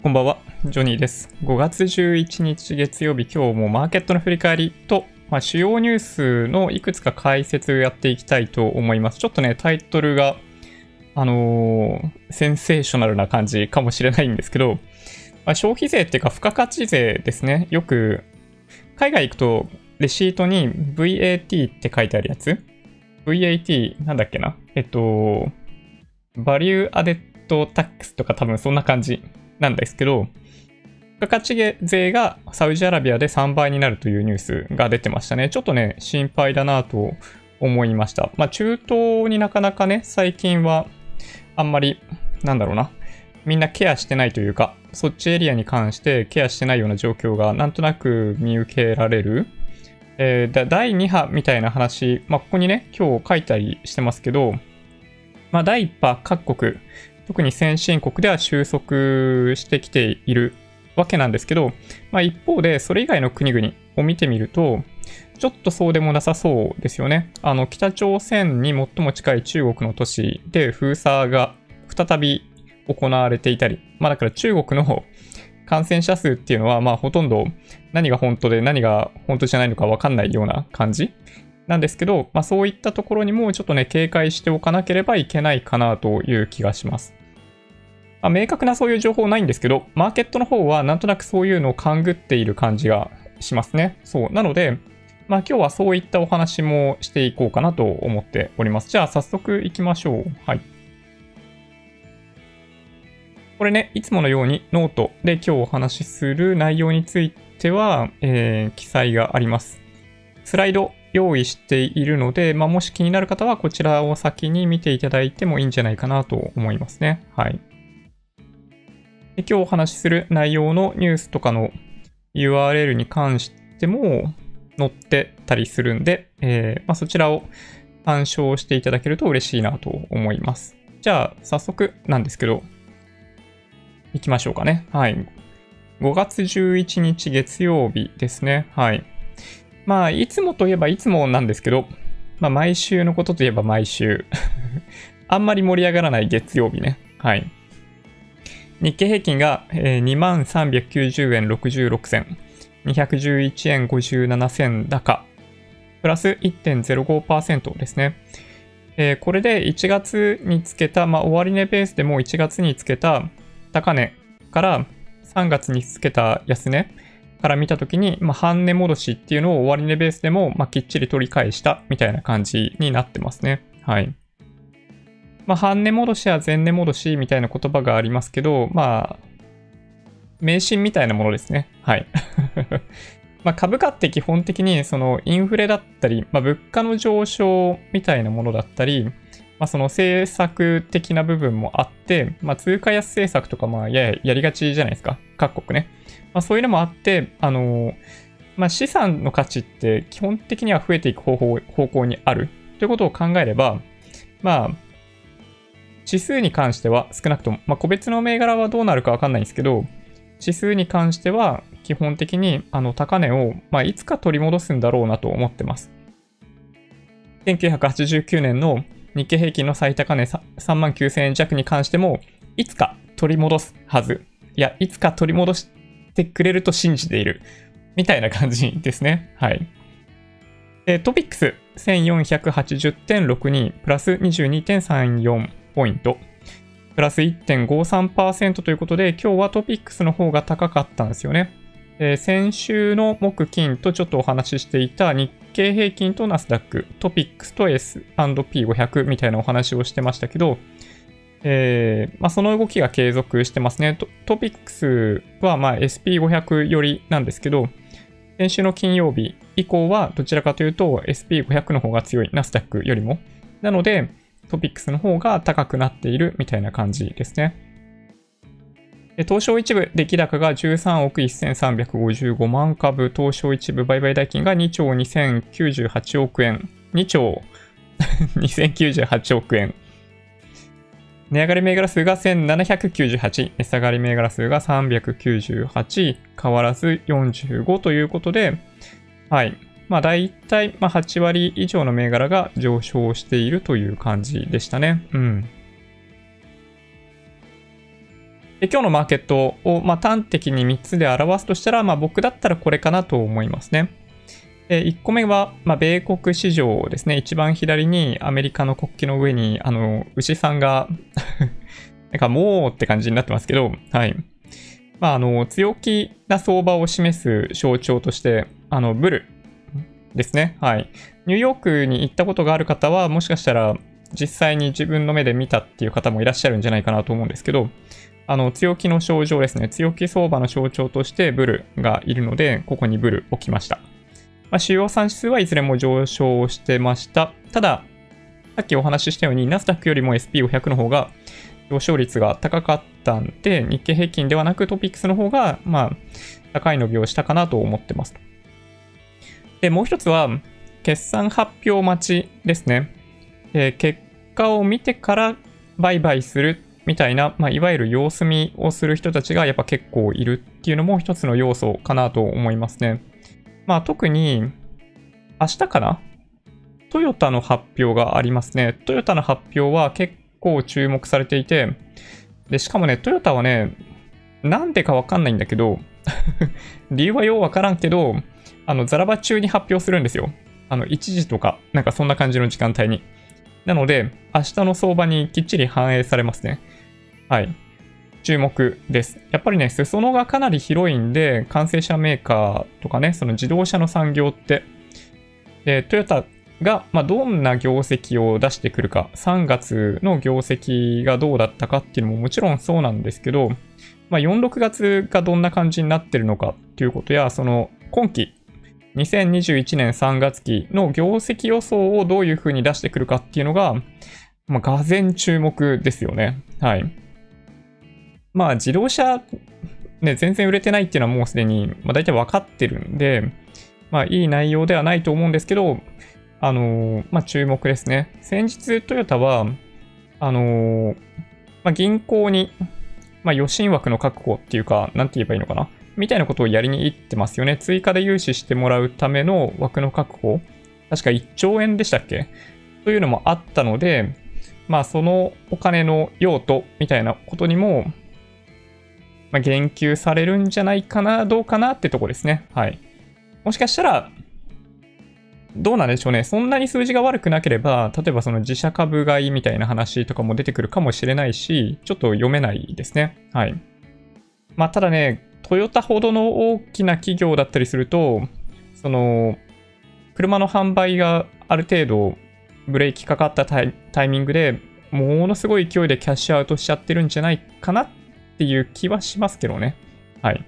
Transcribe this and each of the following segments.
こんばんは、ジョニーです。5月11日月曜日、今日もマーケットの振り返りと、まあ、主要ニュースのいくつか解説やっていきたいと思います。ちょっとね、タイトルが、あのー、センセーショナルな感じかもしれないんですけど、まあ、消費税っていうか、付加価値税ですね。よく、海外行くと、レシートに VAT って書いてあるやつ ?VAT、なんだっけな？えっと、value added tax とか多分そんな感じなんですけど、付加価値税がサウジアラビアで3倍になるというニュースが出てましたね。ちょっとね、心配だなと思いました。まあ、中東になかなかね、最近はあんまり、なんだろうな、みんなケアしてないというか、そっちエリアに関してケアしてないような状況がなんとなく見受けられる。えー、第2波みたいな話、まあ、ここにね、今日書いたりしてますけど、まあ、第1波各国、特に先進国では収束してきているわけなんですけど、まあ、一方でそれ以外の国々を見てみると、ちょっとそうでもなさそうですよね。あの、北朝鮮に最も近い中国の都市で封鎖が再び行われていたり、まあだから中国の感染者数っていうのは、まあほとんど何が本当で何が本当じゃないのかわかんないような感じなんですけど、まあそういったところにもちょっとね、警戒しておかなければいけないかなという気がします。まあ、明確なそういう情報ないんですけど、マーケットの方はなんとなくそういうのを勘ぐっている感じがしますね。そう。なので、まあ今日はそういったお話もしていこうかなと思っております。じゃあ早速行きましょう。はい。これね、いつものようにノートで今日お話しする内容については、えー、記載があります。スライド用意しているので、まあ、もし気になる方はこちらを先に見ていただいてもいいんじゃないかなと思いますね。はい。今日お話しする内容のニュースとかの URL に関しても載ってたりするんで、えー、まあ、そちらを参照していただけると嬉しいなと思います。じゃあ、早速なんですけど、行きましょうかね。はい。5月11日月曜日ですね。はい。まあ、いつもといえばいつもなんですけど、まあ、毎週のことといえば毎週 あんまり盛り上がらない月曜日ね。はい。日経平均が、えー、2390円66銭、211円57銭高、プラス1.05%ですね。えー、これで1月につけた、まあ、終値ベースでも1月につけた高値から3月につけた安値から見たときに、まあ、半値戻しっていうのを終値ベースでも、まあ、きっちり取り返したみたいな感じになってますね。はい。まあ、半値戻しや前値戻しみたいな言葉がありますけど、まあ、迷信みたいなものですね。はい。ま株価って基本的にそのインフレだったり、まあ、物価の上昇みたいなものだったり、まあ、その政策的な部分もあって、まあ、通貨安政策とかまあやややりがちじゃないですか。各国ね。まあ、そういうのもあって、あのー、ま、資産の価値って基本的には増えていく方法方向にあるということを考えれば、まあ、指数に関しては少なくとも、まあ、個別の銘柄はどうなるかわかんないんですけど、指数に関しては基本的にあの高値を、まあ、いつか取り戻すんだろうなと思ってます。1989年の日経平均の最高値3万9000円弱に関しても、いつか取り戻すはず。いや、いつか取り戻してくれると信じている。みたいな感じですね。はい。トピックス1480.62プラス22.34ポイント。プラス1.53%ということで、今日はトピックスの方が高かったんですよね。えー、先週の木金とちょっとお話ししていた日経平均とナスダック、トピックスと S&P500 みたいなお話をしてましたけど、えー、まあ、その動きが継続してますね。トトピックスはま SP500 よりなんですけど、先週の金曜日以降はどちらかというと SP500 の方が強い、ナスダックよりも。なので、トピックスの方が高くなっているみたいな感じですね。東証一部出来高が13億1355万株、東証一部売買代金が2兆2098億円、2兆 2098億円。値上がり銘柄数が1798、値下がり銘柄数が398、変わらず45ということで、はい。まあ大体、まあ8割以上の銘柄が上昇しているという感じでしたね。うん。で今日のマーケットを、まあ、端的に3つで表すとしたら、まあ、僕だったらこれかなと思いますね。で1個目は、まあ、米国市場ですね。一番左にアメリカの国旗の上に、あの、牛さんが なんかもうって感じになってますけど、はい。まあ、あの、強気な相場を示す象徴として、あの、ブルですね。はい。ニューヨークに行ったことがある方は、もしかしたら実際に自分の目で見たっていう方もいらっしゃるんじゃないかなと思うんですけど、あの、強気の象徴ですね。強気相場の象徴としてブルがいるので、ここにブル置きました。まあ、主要産指数はいずれも上昇してました。ただ、さっきお話ししたように、ナスダックよりも SP500 の方が上昇率が高かったんで、日経平均ではなくトピックスの方が、まあ、高い伸びをしたかなと思ってます。で、もう一つは、決算発表待ちですね。えー、結果を見てから売買するみたいな、まあ、いわゆる様子見をする人たちがやっぱ結構いるっていうのも一つの要素かなと思いますね。まあ特に明日かな？トヨタの発表がありますね。トヨタの発表は結構注目されていて、で、しかもね、トヨタはね、なんでかわかんないんだけど 理由はようわからんけど、あの、ザラバ中に発表するんですよ。あの、1時とか、なんかそんな感じの時間帯に。なので、明日の相場にきっちり反映されますね。はい。注目です。やっぱりね、裾野がかなり広いんで、完成車メーカーとかね、その自動車の産業って、で、トヨタが、まあ、どんな業績を出してくるか、3月の業績がどうだったかっていうのももちろんそうなんですけど、まあ、4、6月がどんな感じになってるのかっていうことや、その今期、2021年3月期の業績予想をどういう風に出してくるかっていうのが、まあ、がぜ注目ですよね。はい。まあ自動車、ね、全然売れてないっていうのはもうすでに、まあ、大体分かってるんで、まあいい内容ではないと思うんですけど、あのー、まあ注目ですね。先日トヨタは、あのー、まあ銀行に、まあ予診枠の確保っていうか、なんて言えばいいのかな。みたいなことをやりに行ってますよね。追加で融資してもらうための枠の確保。確か1兆円でしたっけ？というのもあったので、まあそのお金の用途みたいなことにも、まあ、言及されるんじゃないかな、どうかなってとこですね。はい。もしかしたら、どうなんでしょうね。そんなに数字が悪くなければ、例えばその自社株買いみたいな話とかも出てくるかもしれないし、ちょっと読めないですね。はい。まあ、ただね、トヨタほどの大きな企業だったりすると、その、車の販売がある程度ブレーキかかったタイミングでものすごい勢いでキャッシュアウトしちゃってるんじゃないかなっていう気はしますけどね。はい。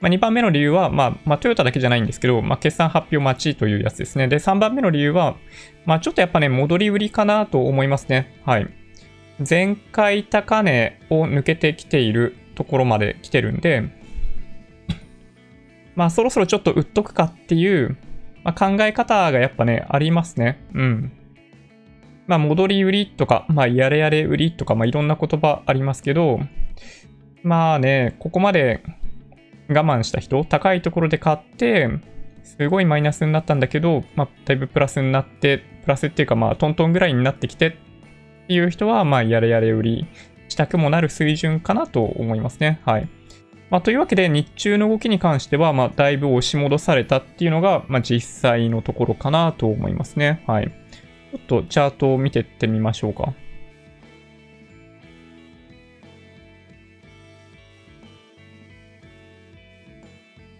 まあ、2番目の理由は、まあ、まあ、トヨタだけじゃないんですけど、まあ、決算発表待ちというやつですね。で、3番目の理由は、まあ、ちょっとやっぱね、戻り売りかなと思いますね。はい。前回高値を抜けてきているところまで来てるんで、まあ、そろそろちょっと売っとくかっていう、まあ、考え方がやっぱね、ありますね。うん。まあ、戻り売りとか、まあ、やれやれ売りとか、まあ、いろんな言葉ありますけど、まあね、ここまで我慢した人、高いところで買って、すごいマイナスになったんだけど、まあ、だいぶプラスになって、プラスっていうか、まあ、トントンぐらいになってきてっていう人は、まあ、やれやれ売りしたくもなる水準かなと思いますね。はい。まあ、というわけで、日中の動きに関しては、まあ、だいぶ押し戻されたっていうのが、まあ、実際のところかなと思いますね。はい。ちょっとチャートを見てってみましょうか。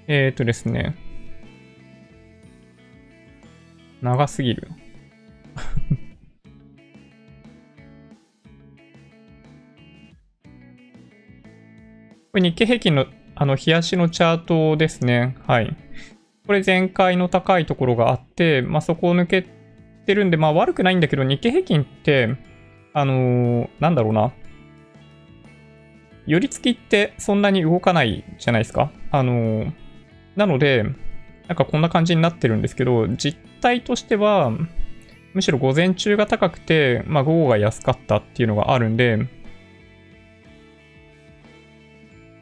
えっ、ー、とですね。長すぎる。これ日経平均のあの、冷やしのチャートですね。はい。これ前回の高いところがあって、まあ、そこを抜けてるんで、まあ悪くないんだけど、日経平均って、あのー、なんだろうな。寄り付きってそんなに動かないじゃないですか。あのー、なので、なんかこんな感じになってるんですけど、実態としては、むしろ午前中が高くて、まあ午後が安かったっていうのがあるんで、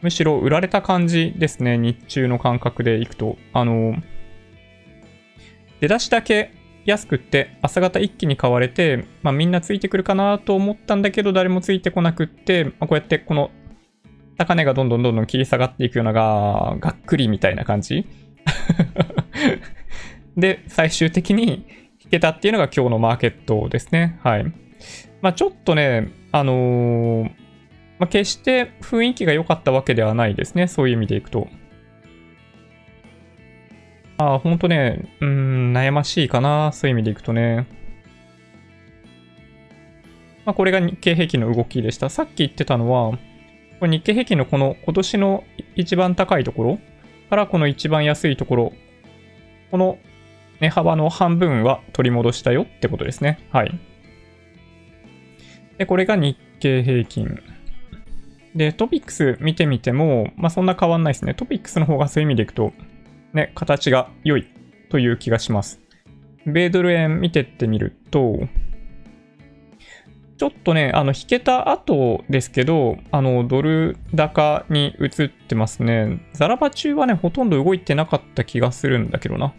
むしろ売られた感じですね。日中の感覚でいくと。あの、出だしだけ安くって朝方一気に買われて、まあ、みんなついてくるかなと思ったんだけど誰もついてこなくって、まあ、こうやってこの高値がどんどんどんどん切り下がっていくようなががっくりみたいな感じ で最終的に引けたっていうのが今日のマーケットですねはいまあちょっとねあのー、まあ、決して雰囲気が良かったわけではないですねそういう意味でいくとああ、ほんとね、うん、悩ましいかな。そういう意味でいくとね。まあ、これが日経平均の動きでした。さっき言ってたのは、これ日経平均のこの今年の一番高いところからこの一番安いところ、この値幅の半分は取り戻したよってことですね。はい。で、これが日経平均。で、トピックス見てみても、まあそんな変わんないですね。トピックスの方がそういう意味でいくと、ね、形が良いという気がします。米ドル円見てってみると、ちょっとね、あの、引けた後ですけど、あの、ドル高に移ってますね。ザラバ中はね、ほとんど動いてなかった気がするんだけどな。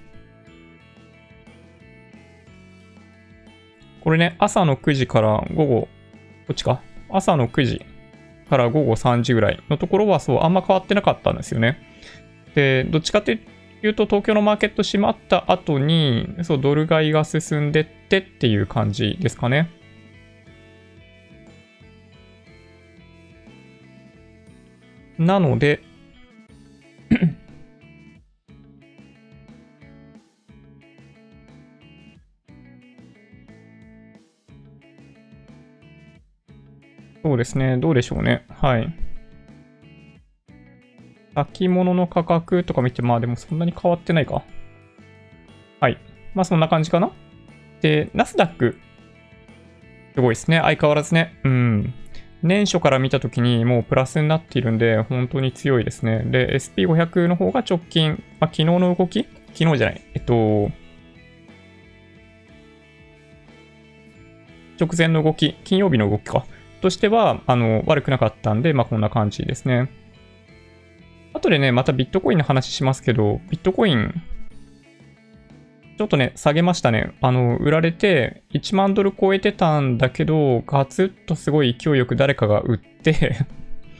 これね、朝の9時から午後、こっちか？朝の9時から午後3時ぐらいのところはそう、あんま変わってなかったんですよね。で、どっちかっていうと東京のマーケット閉まった後に、そう、ドル買いが進んでってっていう感じですかね。なのでそうですね。どうでしょうね。はい。先物の価格とか見て、まあでもそんなに変わってないか。はい。まあそんな感じかな。で、ナスダック。すごいですね。相変わらずね。うん。年初から見たときにもうプラスになっているんで、本当に強いですね。で、SP500 の方が直近、まあ、昨日の動き？昨日じゃない。えっと、直前の動き、金曜日の動きか。としては、あの、悪くなかったんで、まあ、こんな感じですね。後でね、またビットコインの話しますけど、ビットコイン、ちょっとね、下げましたね。あの、売られて、1万ドル超えてたんだけど、ガツッとすごい勢いよく誰かが売って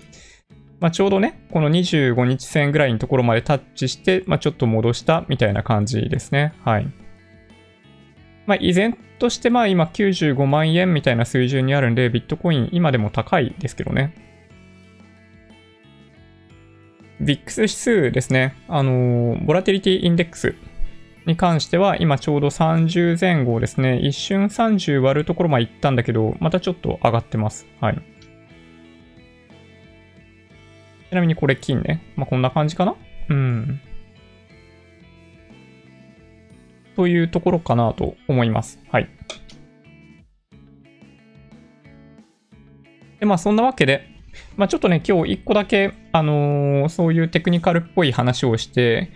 まちょうどね、この25日線ぐらいのところまでタッチして、まあちょっと戻したみたいな感じですね。はい。まあ依然としてまあ今95万円みたいな水準にあるんで、ビットコイン今でも高いですけどね。VIX 指数ですね。あのボラティリティインデックスに関しては、今ちょうど30前後ですね。一瞬30割るところまで行ったんだけど、またちょっと上がってます。はい。ちなみにこれ金ね。まあ、こんな感じかな？うん。というところかなと思います。はい。で、まあそんなわけで、まあ、ちょっとね、今日1個だけ、あのー、そういうテクニカルっぽい話をして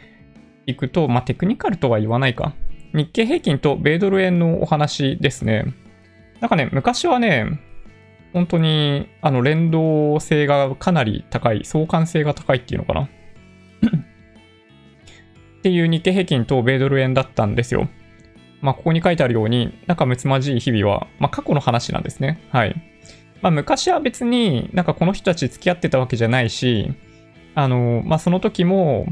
いくと、まあ、テクニカルとは言わないか。日経平均と米ドル円のお話ですね。なんかね、昔はね、本当に、あの、連動性がかなり高い、相関性が高いっていうのかなっていう日経平均と米ドル円だったんですよ。まあ、ここに書いてあるように、仲睦まじい日々は、まあ、過去の話なんですね。はい。まあ、昔は別になんかこの人たち付き合ってたわけじゃないし、あの、まあ、その時も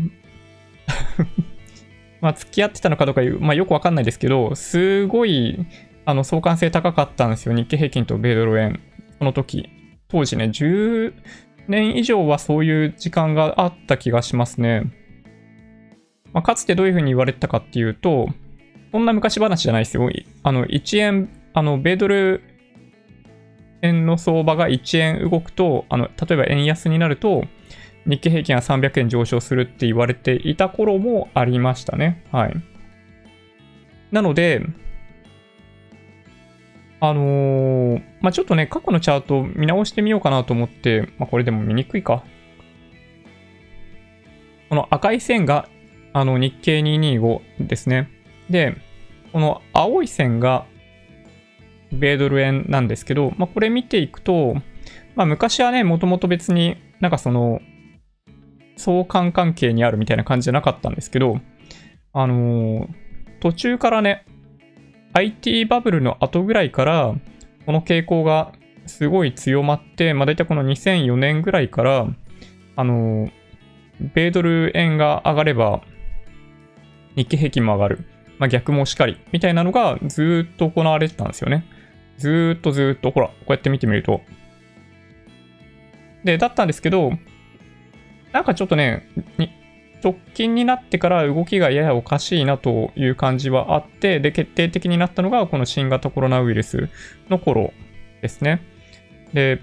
ま、付き合ってたのかどうか、まあ、よくわかんないですけど、すごい、あの、相関性高かったんですよ。日経平均と米ドル円。その時。当時ね、10年以上はそういう時間があった気がしますね。まあ、かつてどういうふうに言われてたかっていうと、そんな昔話じゃないですよ。あの、1円、あの、米ドル円の相場が1円動くと、あの、例えば円安になると、日経平均は300円上昇するって言われていた頃もありましたね。はい。なので、あのー、まあ、ちょっとね、過去のチャート見直してみようかなと思って、まあ、これでも見にくいか。この赤い線が、あの、日経225ですね。で、この青い線が米ドル円なんですけど、まあ、これ見ていくと、まあ、昔はね、もともと別になんかその、相関関係にあるみたいな感じじゃなかったんですけど、あのー、途中からね、IT バブルの後ぐらいから、この傾向がすごい強まって、まあ、大体この2004年ぐらいから、あの、米ドル円が上がれば、日経平均も上がる。まあ、逆もしかり。みたいなのがずっと行われてたんですよね。ずっとずっと、ほら、こうやって見てみると。で、だったんですけど、なんかちょっとね、直近になってから動きがややおかしいなという感じはあって、で、決定的になったのがこの新型コロナウイルスの頃ですね。で、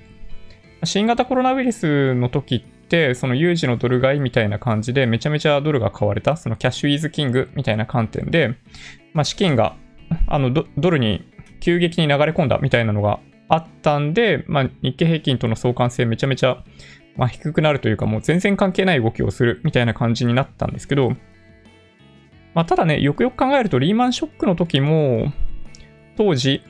新型コロナウイルスの時って、その有事のドル買いみたいな感じでめちゃめちゃドルが買われた、そのキャッシュイーズキングみたいな観点で、まあ、資金があのドルに急激に流れ込んだみたいなのがあったんで、まあ、日経平均との相関性めちゃめちゃ、まあ、低くなるというか、もう全然関係ない動きをするみたいな感じになったんですけど、まあ、ただね、よくよく考えると、リーマンショックの時も、当時、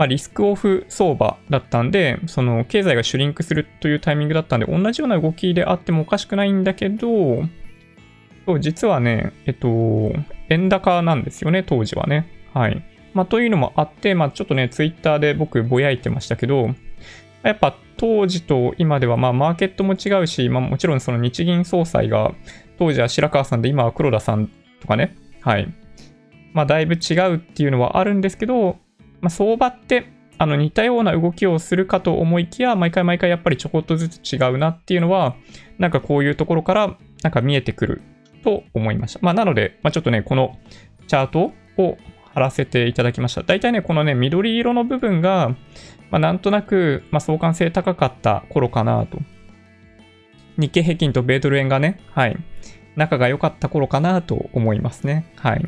まあ、リスクオフ相場だったんで、その経済がシュリンクするというタイミングだったんで、同じような動きであってもおかしくないんだけど、そう実はね、えっと、円高なんですよね、当時はね。はい。まあ、というのもあって、まあ、ちょっとね、ツイッターで僕ぼやいてましたけど、やっぱ当時と今では、まあ、マーケットも違うし、まあ、もちろんその日銀総裁が、当時は白川さんで、今は黒田さんとかね、はい。まあ、だいぶ違うっていうのはあるんですけど、まあ、相場って、あの、似たような動きをするかと思いきや、毎回毎回やっぱりちょこっとずつ違うなっていうのは、なんかこういうところから、なんか見えてくると思いました。まあ、なので、まあ、ちょっとね、このチャートを貼らせていただきました。大体ね、このね、緑色の部分が、まあ、なんとなく、まあ、相関性高かった頃かなと。日経平均と米ドル円がね、はい、仲が良かった頃かなと思いますね。はい。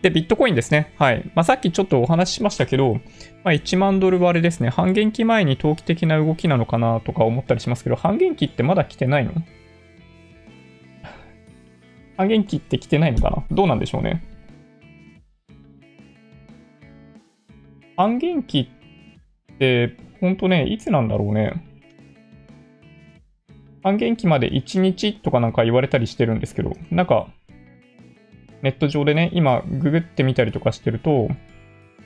で、ビットコインですね。はい。まあ、さっきちょっとお話ししましたけど、まあ、1万ドル割れですね。半減期前に投機的な動きなのかなとか思ったりしますけど、半減期ってまだ来てないの？半減期って来てないのかな？どうなんでしょうね。半減期って、ほんとね、いつなんだろうね。半減期まで1日とかなんか言われたりしてるんですけど、なんか、ネット上でね、今、ググってみたりとかしてると、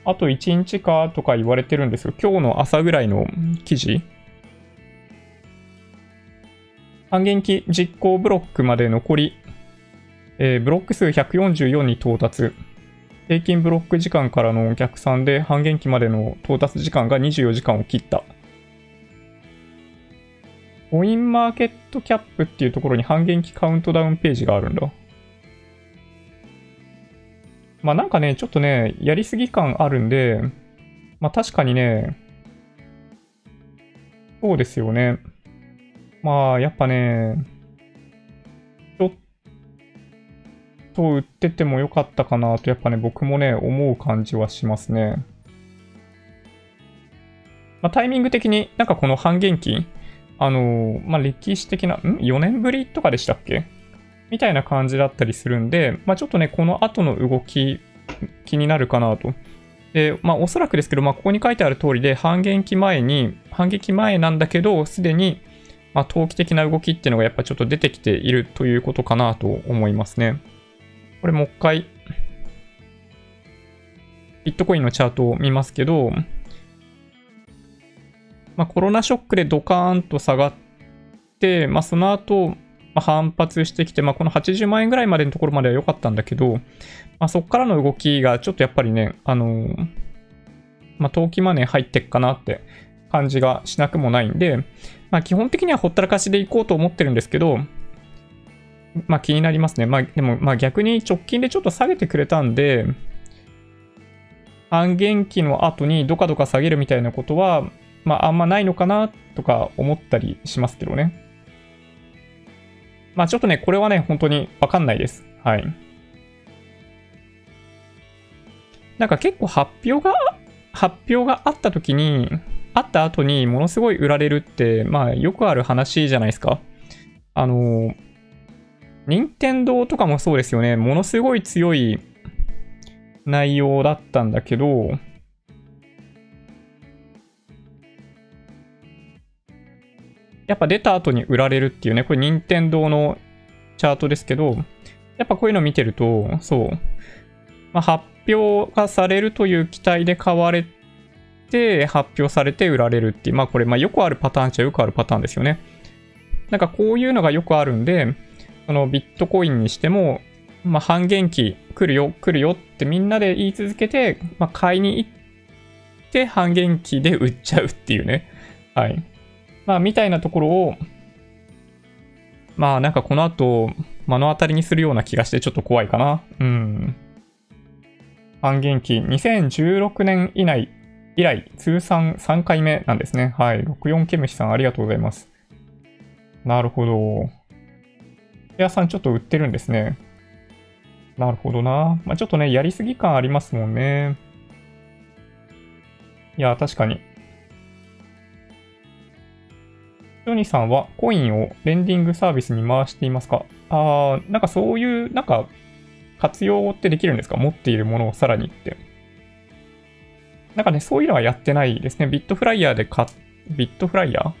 あと1日かとか言われてるんですよ。今日の朝ぐらいの記事半減期実行ブロックまで残りえー、ブロック数144に到達。平均ブロック時間からの逆算で半減期までの到達時間が24時間を切った。コインマーケットキャップっていうところに半減期カウントダウンページがあるんだ。まあなんかね、ちょっとね、やりすぎ感あるんで、まあ確かにね、そうですよね。まあやっぱね、ちょっと売っててもよかったかなと、やっぱね、僕もね、思う感じはしますね。まあ、タイミング的になんかこの半減期、あのー、まあ、歴史的な、ん ?4 年ぶりとかでしたっけ？みたいな感じだったりするんで、まあ、ちょっとね、この後の動き、気になるかなと。で、まあ、おそらくですけど、まあ、ここに書いてある通りで、半減期前に、半減期前なんだけど、すでに、まあ、投機的な動きっていうのがやっぱちょっと出てきているということかなと思いますね。これもう一回、ビットコインのチャートを見ますけど、まあ、コロナショックでドカーンと下がって、まあ、その後、まあ、反発してきて、まあ、この80万円ぐらいまでのところまでは良かったんだけど、まあ、そこからの動きがちょっとやっぱりね、あのー、まあ、投機マネー入ってっかなって感じがしなくもないんで、まあ、基本的にはほったらかしでいこうと思ってるんですけど、まあ気になりますね。まあでも、まあ逆に直近でちょっと下げてくれたんで、半減期の後にどかどか下げるみたいなことは、まああんまないのかなとか思ったりしますけどね。まあちょっとね、これはね、本当にわかんないです。はい。なんか結構発表が、発表があった時に、あった後にものすごい売られるって、まあよくある話じゃないですか。あの、任天堂とかもそうですよね。ものすごい強い内容だったんだけど、やっぱ出た後に売られるっていうね、これ任天堂のチャートですけど、やっぱこういうの見てると、そう、まあ、発表がされるという期待で買われて、発表されて売られるっていう、まあこれ、まあよくあるパターンっちゃよくあるパターンですよね。なんかこういうのがよくあるんで、そのビットコインにしても、まあ半減期来るよ、来るよってみんなで言い続けて、まあ買いに行って半減期で売っちゃうっていうね。はい。まあみたいなところを、まあなんかこの後目の当たりにするような気がしてちょっと怖いかな。うん。半減期2016年以内以来通算3回目なんですね。はい。64ケムシさんありがとうございます。なるほど。屋さんちょっと売ってるんですね。なるほどな。まあ、ちょっとね、やりすぎ感ありますもんね。いや、確かに。ジョニーさんはコインをレンディングサービスに回していますか？あー、なんかそういう、なんか活用ってできるんですか？持っているものをさらにって。なんかね、そういうのはやってないですね。ビットフライヤーで買っ、ビットフライヤー？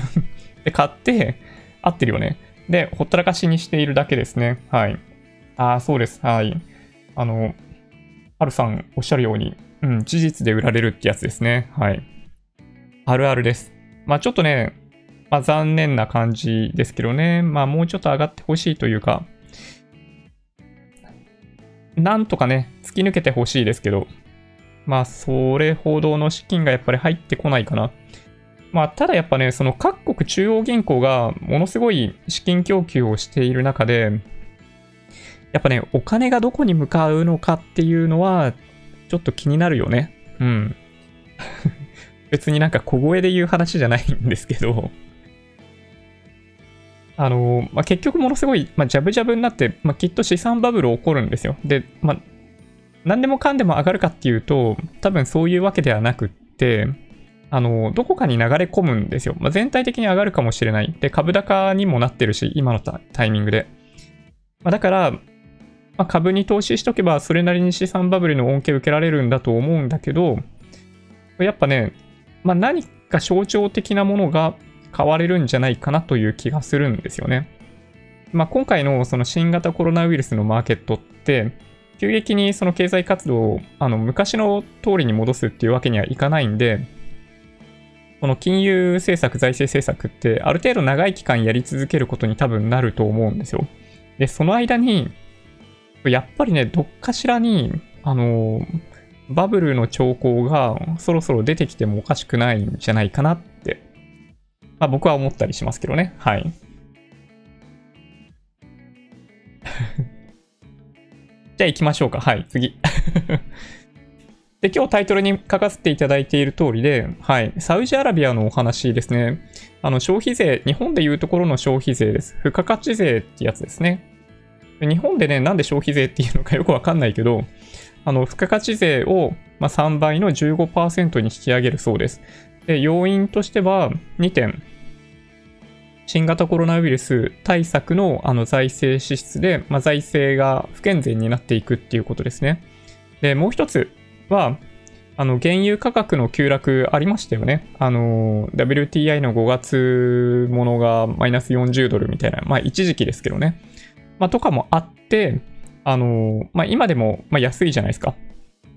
で買って、合ってるよね。で、ほったらかしにしているだけですね。はい。ああ、そうです。はい。あの、はるさんおっしゃるように、うん、事実で売られるってやつですね。はい。あるあるです。まあちょっとね、まあ残念な感じですけどね。まあもうちょっと上がってほしいというか、なんとかね、突き抜けてほしいですけど、まあそれほどの資金がやっぱり入ってこないかな。まあ、ただやっぱね、その各国中央銀行がものすごい資金供給をしている中で、やっぱね、お金がどこに向かうのかっていうのは、ちょっと気になるよね。うん。別になんか小声で言う話じゃないんですけど、あの、まあ、結局ものすごい、まあ、ジャブジャブになって、まあ、きっと資産バブル起こるんですよ。で、まあ、何でもかんでも上がるかっていうと、多分そういうわけではなくって、あの、どこかに流れ込むんですよ。まあ、全体的に上がるかもしれない。で、株高にもなってるし、今のタイミングで。まあ、だから、まあ、株に投資しとけば、それなりに資産バブルの恩恵受けられるんだと思うんだけど、やっぱね、まあ、何か象徴的なものが買われるんじゃないかなという気がするんですよね。まあ、今回のその新型コロナウイルスのマーケットって、急激にその経済活動をあの昔の通りに戻すっていうわけにはいかないんで、この金融政策、財政政策って、ある程度長い期間やり続けることに多分なると思うんですよ。で、その間に、やっぱりね、どっかしらに、あの、バブルの兆候がそろそろ出てきてもおかしくないんじゃないかなって、まあ僕は思ったりしますけどね。はい。じゃあ行きましょうか。はい、次。で、今日タイトルに書かせていただいている通りで、はい、サウジアラビアのお話ですね。あの、消費税、日本でいうところの消費税です。付加価値税ってやつですね。日本でね、なんで消費税っていうのかよくわかんないけど、あの、付加価値税を、ま、3倍の15%に引き上げるそうです。で、要因としては2点。新型コロナウイルス対策のあの財政支出で、まあ、財政が不健全になっていくっていうことですね。で、もう一つ、は、あの、原油価格の急落ありましたよね。あの、WTI の5月ものがマイナス40ドルみたいな、まあ一時期ですけどね。まあとかもあって、あの、まあ今でも、ま、安いじゃないですか。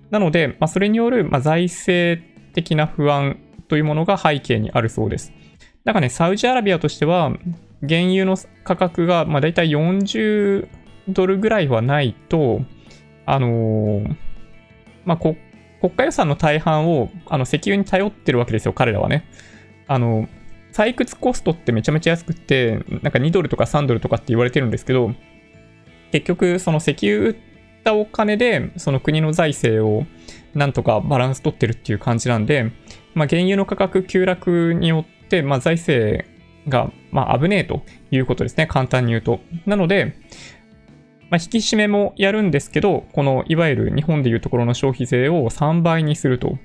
なので、まあそれによる、ま、財政的な不安というものが背景にあるそうです。だかね、サウジアラビアとしては、原油の価格が、まあ大体40ドルぐらいはないと、あのーまあ、国家予算の大半をあの石油に頼ってるわけですよ、彼らはね。あの、採掘コストってめちゃめちゃ安くって、なんか2ドルとか3ドルとかって言われてるんですけど、結局、その石油売ったお金で、その国の財政をなんとかバランス取ってるっていう感じなんで、まあ、原油の価格急落によって、まあ、財政が、まあ、危ねえということですね。簡単に言うと。なので、まあ、引き締めもやるんですけど、このいわゆる日本でいうところの消費税を3倍にすると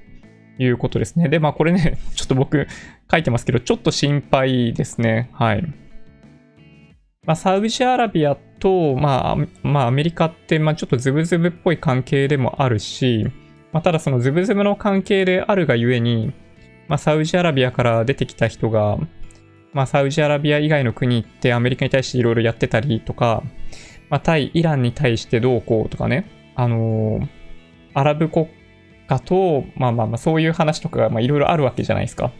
いうことですね。で、まあこれね、ちょっと僕書いてますけど、ちょっと心配ですね。はい。まあ、サウジアラビアと、まあ、まあ、アメリカって、まあ、ちょっとズブズブっぽい関係でもあるし、まあ、ただそのズブズブの関係であるがゆえに、まあ、サウジアラビアから出てきた人が、まあ、サウジアラビア以外の国ってアメリカに対していろいろやってたりとか、まあ、対イランに対してどうこうとかね、あのー、アラブ国家と、まあまあまあ、そういう話とかがいろいろあるわけじゃないですか。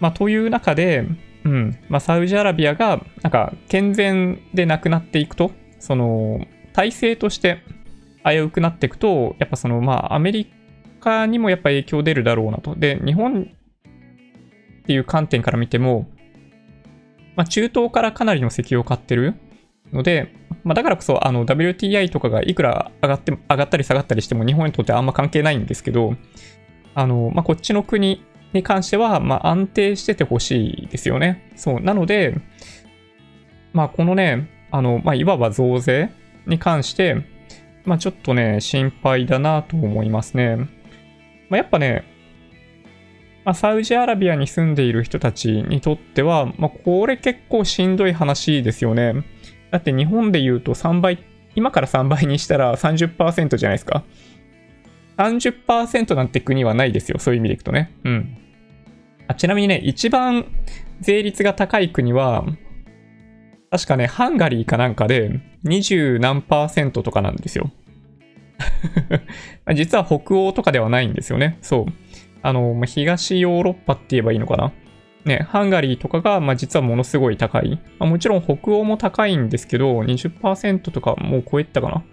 まあ、という中で、うん、まあ、サウジアラビアが、なんか、健全でなくなっていくと、その、体制として危うくなっていくと、やっぱその、まあ、アメリカにもやっぱ影響出るだろうなと。で、日本っていう観点から見ても、まあ、中東からかなりの石油を買ってるので、まあ、だからこそ、あの、WTI とかがいくら上がって、上がったり下がったりしても日本にとってあんま関係ないんですけど、あの、まあ、こっちの国に関しては、まあ、安定しててほしいですよね。そう。なので、まあ、このね、あの、まあ、いわば増税に関して、まあ、ちょっとね、心配だなと思いますね。まあ、やっぱね、まあ、サウジアラビアに住んでいる人たちにとっては、まあ、これ結構しんどい話ですよね。だって日本で言うと3倍、今から3倍にしたら30%じゃないですか。30%なんて国はないですよ。そういう意味でいくとね。うん。あちなみにね、一番税率が高い国は、確かね、ハンガリーかなんかで20何パーセントとかなんですよ。実は北欧とかではないんですよね。そう。あの、東ヨーロッパって言えばいいのかな。ね、ハンガリーとかが、まあ、実はものすごい高い。まあ、もちろん北欧も高いんですけど、20%とかもう超えたかな。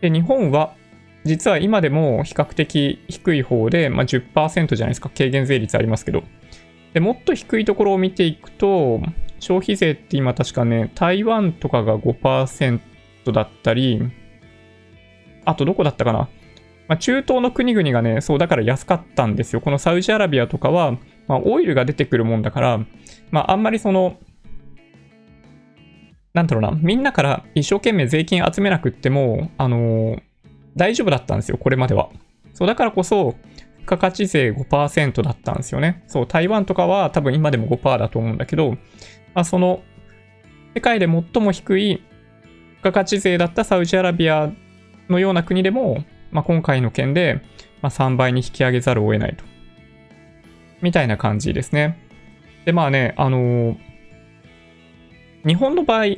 で、日本は、実は今でも比較的低い方で、まあ、10%じゃないですか。軽減税率ありますけど。で、もっと低いところを見ていくと、消費税って今確かね、台湾とかが5%だったり、あとどこだったかな。まあ、中東の国々がね、そうだから安かったんですよ。このサウジアラビアとかは、まあ、オイルが出てくるもんだから、まあ、あんまりその、なんだろうな、みんなから一生懸命税金集めなくっても、あのー、大丈夫だったんですよ、これまでは。そう、だからこそ、付加価値税5%だったんですよね。そう、台湾とかは多分今でも5%だと思うんだけど、まあ、その、世界で最も低い付加価値税だったサウジアラビアのような国でも、まあ、今回の件で、まあ、3倍に引き上げざるを得ないと。みたいな感じですね。で、まあね、あのー、日本の場合、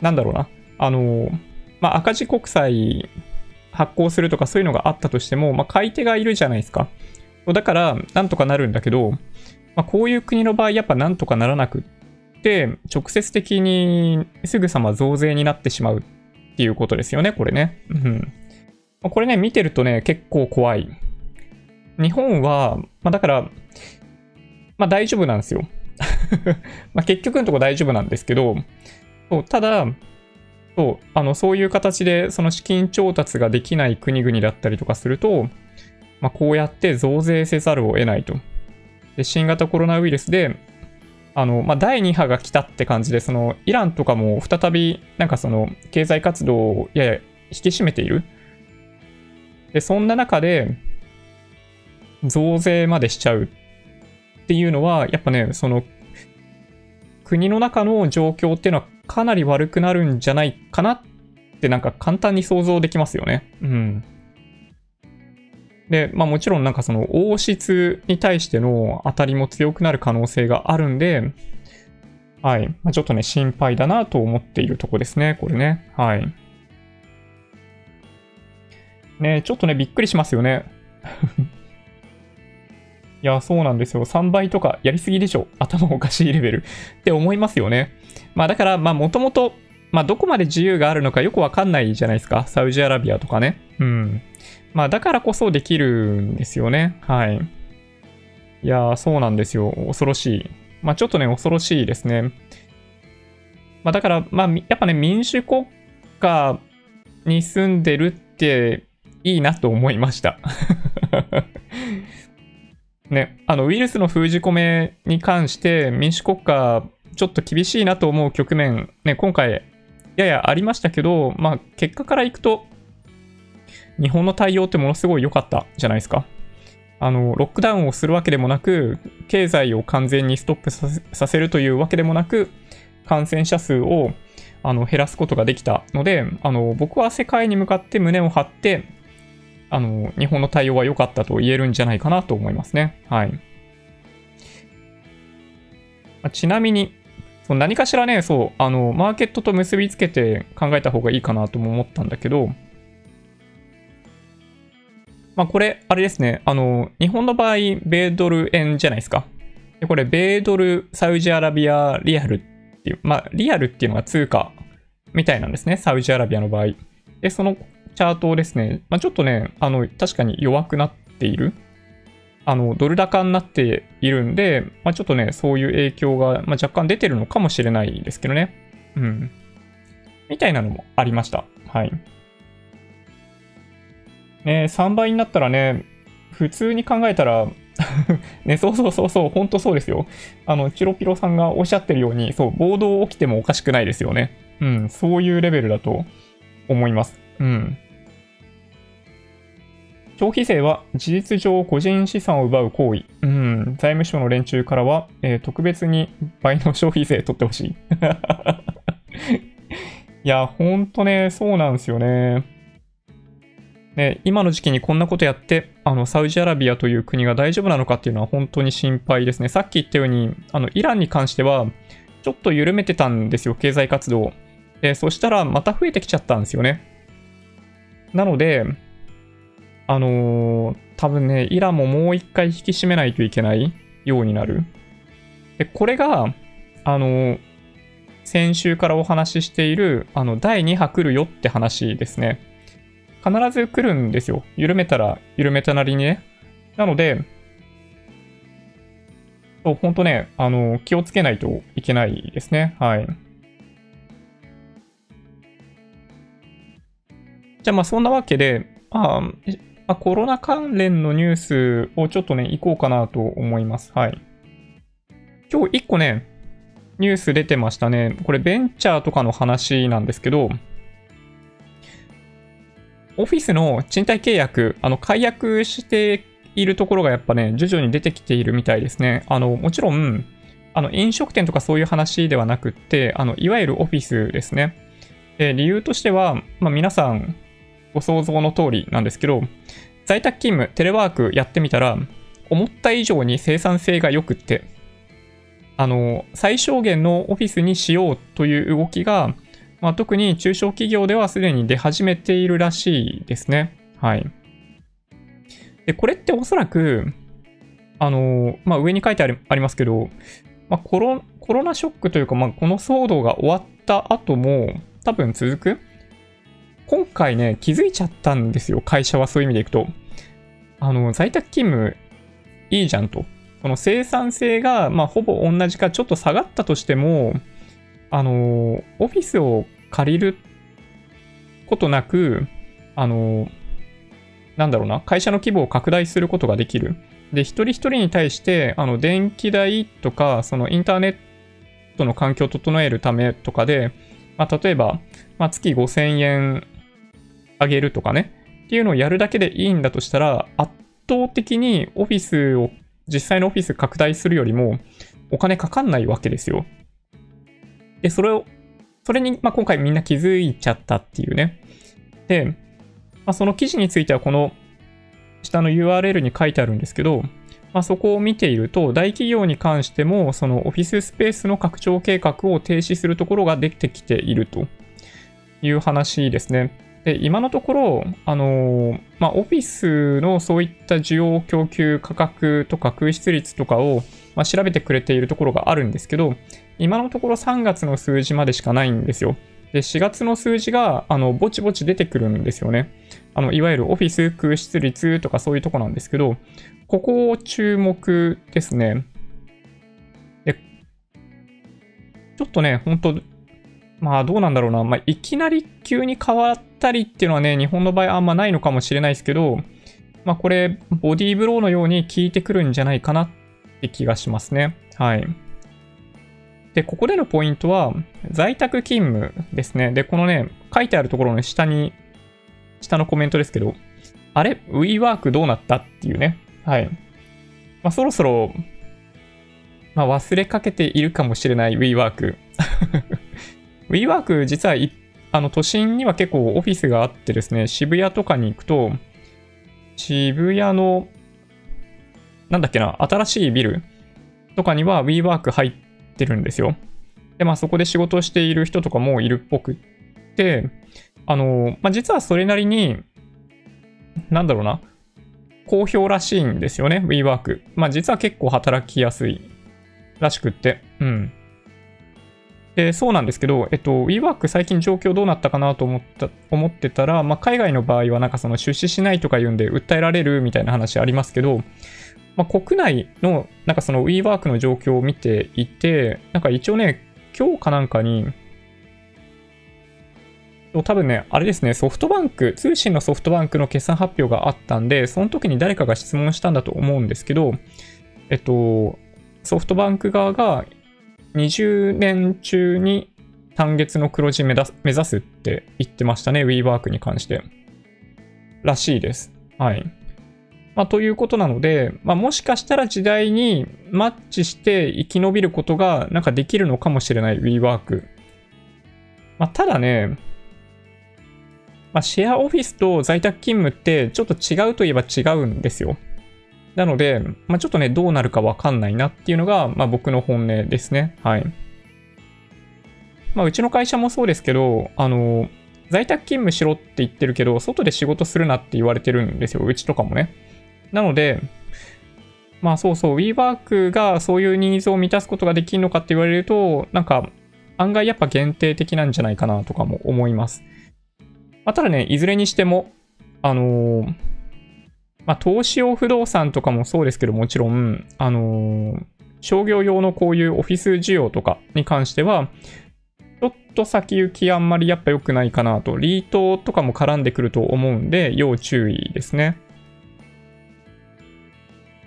なんだろうな、あのー、まあ、赤字国債発行するとかそういうのがあったとしても、まあ、買い手がいるじゃないですか。だから、なんとかなるんだけど、まあ、こういう国の場合、やっぱなんとかならなくって、直接的にすぐさま増税になってしまうっていうことですよね、これね。うん。これね、見てるとね、結構怖い。日本は、まあだから、まあ大丈夫なんですよ。ま結局のとこ大丈夫なんですけど、そうただ、そうあのそういう形でその資金調達ができない国々だったりとかすると、まあ、こうやって増税せざるを得ないと。で新型コロナウイルスで、あのまあ、第2波が来たって感じで、そのイランとかも再びなんかその経済活動をやや引き締めている。で、そんな中で、増税までしちゃうっていうのは、やっぱね、その、国の中の状況っていうのはかなり悪くなるんじゃないかなってなんか簡単に想像できますよね。うん。で、まあもちろんなんかその王室に対しての当たりも強くなる可能性があるんで、はい。まあ、ちょっとね、心配だなと思っているとこですね、これね。はい。ねちょっとね、びっくりしますよね。いや、そうなんですよ。3倍とかやりすぎでしょ。頭おかしいレベルって思いますよね。まあだから、まあもともと、まあどこまで自由があるのかよくわかんないじゃないですか。サウジアラビアとかね。うん。まあだからこそできるんですよね。はい。いやそうなんですよ。恐ろしい。まあちょっとね、恐ろしいですね。まあだから、まあやっぱね、民主国家に住んでるっていいなと思いました。ね、あの、ウイルスの封じ込めに関して民主国家、ちょっと厳しいなと思う局面、ね、今回、ややありましたけど、まあ、結果からいくと、日本の対応ってものすごい良かったじゃないですか。あの、ロックダウンをするわけでもなく、経済を完全にストップさせるというわけでもなく、感染者数をあの減らすことができたので、あの僕は世界に向かって胸を張って、あの、日本の対応は良かったと言えるんじゃないかなと思いますね。はい。ちなみに、そう何かしらね、そう、あの、マーケットと結びつけて考えた方がいいかなとも思ったんだけど、まあこれ、あれですね、あの、日本の場合、米ドル円じゃないですか。で、これ、米ドル、サウジアラビア、リアルっていう、まあ、リアルっていうのが通貨みたいなんですね、サウジアラビアの場合。で、そのチャートをですね、まあ、ちょっとね、あの、確かに弱くなっている。あの、ドル高になっているんで、まあ、ちょっとね、そういう影響が、まあ、若干出てるのかもしれないですけどね。うん。みたいなのもありました。はい。ね、3倍になったらね、普通に考えたら ね、そうそうそうそう、ほんとそうですよ。あの、チロピロさんがおっしゃってるように、そう、暴動起きてもおかしくないですよね。うん、そういうレベルだと思います。うん。消費税は事実上個人資産を奪う行為。うん。財務省の連中からは、えー、特別に倍の消費税取ってほしい。いや、ほんとね、そうなんですよね。ね、今の時期にこんなことやって、あの、サウジアラビアという国が大丈夫なのかっていうのは本当に心配ですね。さっき言ったように、あの、イランに関しては、ちょっと緩めてたんですよ、経済活動。で、そしたらまた増えてきちゃったんですよね。なので、あのー、多分ね、イランももう一回引き締めないといけないようになる。で、これが、あのー、先週からお話ししている、あの、第2波来るよって話ですね。必ず来るんですよ。緩めたら緩めたなりにね。なので、そう、ほんとね、あの、気をつけないといけないですね。はい。じゃあまあそんなわけで、あ、あ、コロナ関連のニュースをちょっとね、行こうかなと思います。はい。今日1個ね、ニュース出てましたね。これベンチャーとかの話なんですけど、オフィスの賃貸契約、あの、解約しているところがやっぱね、徐々に出てきているみたいですね。あの、もちろん、あの、飲食店とかそういう話ではなくって、あの、いわゆるオフィスですね。で、理由としては、まあ、皆さんご想像の通りなんですけど、在宅勤務、テレワークやってみたら、思った以上に生産性が良くって、あの、最小限のオフィスにしようという動きが、まあ、特に中小企業ではすでに出始めているらしいですね。はい。で、これっておそらく、あの、まあ、上に書いてありますけど、まあ、コロ、コロナショックというか、まあ、この騒動が終わった後も多分続く？今回ね、気づいちゃったんですよ。会社はそういう意味でいくと。あの、在宅勤務いいじゃんと。その生産性が、まあ、ほぼ同じかちょっと下がったとしても、あの、オフィスを借りることなく、あの、なんだろうな、会社の規模を拡大することができる。で、一人一人に対して、あの、電気代とか、そのインターネットの環境を整えるためとかで、まあ、例えば、まあ、月5000円あげるとかね、っていうのをやるだけでいいんだとしたら、圧倒的にオフィスを、実際のオフィス拡大するよりも、お金かかんないわけですよ。で、それを、それに、まあ、今回みんな気づいちゃったっていうね。で、まあ、その記事についてはこの下の URL に書いてあるんですけど、まあ、そこを見ていると、大企業に関しても、そのオフィススペースの拡張計画を停止するところができてきているという話ですね。で、今のところ、あのー、まあ、オフィスのそういった需要供給価格とか空室率とかを、まあ、調べてくれているところがあるんですけど、今のところ3月の数字までしかないんですよ。で、4月の数字が、あの、ぼちぼち出てくるんですよね。あの、いわゆるオフィス空室率とかそういうとこなんですけど、ここを注目ですね。で、ちょっとね、本当まあどうなんだろうな。まあいきなり急に変わったりっていうのはね、日本の場合あんまないのかもしれないですけど、まあこれ、ボディーブローのように効いてくるんじゃないかなって気がしますね。はい。で、ここでのポイントは、在宅勤務ですね。で、このね、書いてあるところの下に、下のコメントですけど、あれ ?WeWork どうなった？っていうね。はい。まあそろそろ、まあ忘れかけているかもしれない WeWork。WeWork 実はあの都心には結構オフィスがあってですね、渋谷とかに行くと、渋谷の、なんだっけな、新しいビルとかには WeWork 入ってるんですよ。で、まあそこで仕事をしている人とかもいるっぽくって、あの、まあ実はそれなりに、なんだろうな、好評らしいんですよね、WeWork。まあ実は結構働きやすいらしくって。うん。で、そうなんですけど、えっと、WeWork 最近状況どうなったかなと思った、思ってたら、まあ海外の場合はなんかその出資しないとか言うんで訴えられるみたいな話ありますけど、まあ国内のなんかその WeWork の状況を見ていて、なんか一応ね、今日かなんかに、多分ね、あれですね、ソフトバンク、通信のソフトバンクの決算発表があったんで、その時に誰かが質問したんだと思うんですけど、えっと、ソフトバンク側が20年中に単月の黒字目指すって言ってましたね、WeWork に関して。らしいです。はい。まあ、ということなので、まあ、もしかしたら時代にマッチして生き延びることがなんかできるのかもしれない WeWork。まあ、ただね、まあ、シェアオフィスと在宅勤務ってちょっと違うといえば違うんですよ。なので、まあ、ちょっとね、どうなるかわかんないなっていうのが、まあ、僕の本音ですね。はい。まあ、うちの会社もそうですけど、あの、在宅勤務しろって言ってるけど、外で仕事するなって言われてるんですよ。うちとかもね。なので、まあそうそう、WeWork がそういうニーズを満たすことができるのかって言われると、なんか案外やっぱ限定的なんじゃないかなとかも思います。まあ、ただね、いずれにしても、あのー、まあ、投資用不動産とかもそうですけど、もちろん、あのー、商業用のこういうオフィス需要とかに関しては、ちょっと先行きあんまりやっぱ良くないかなと、リートとかも絡んでくると思うんで、要注意ですね。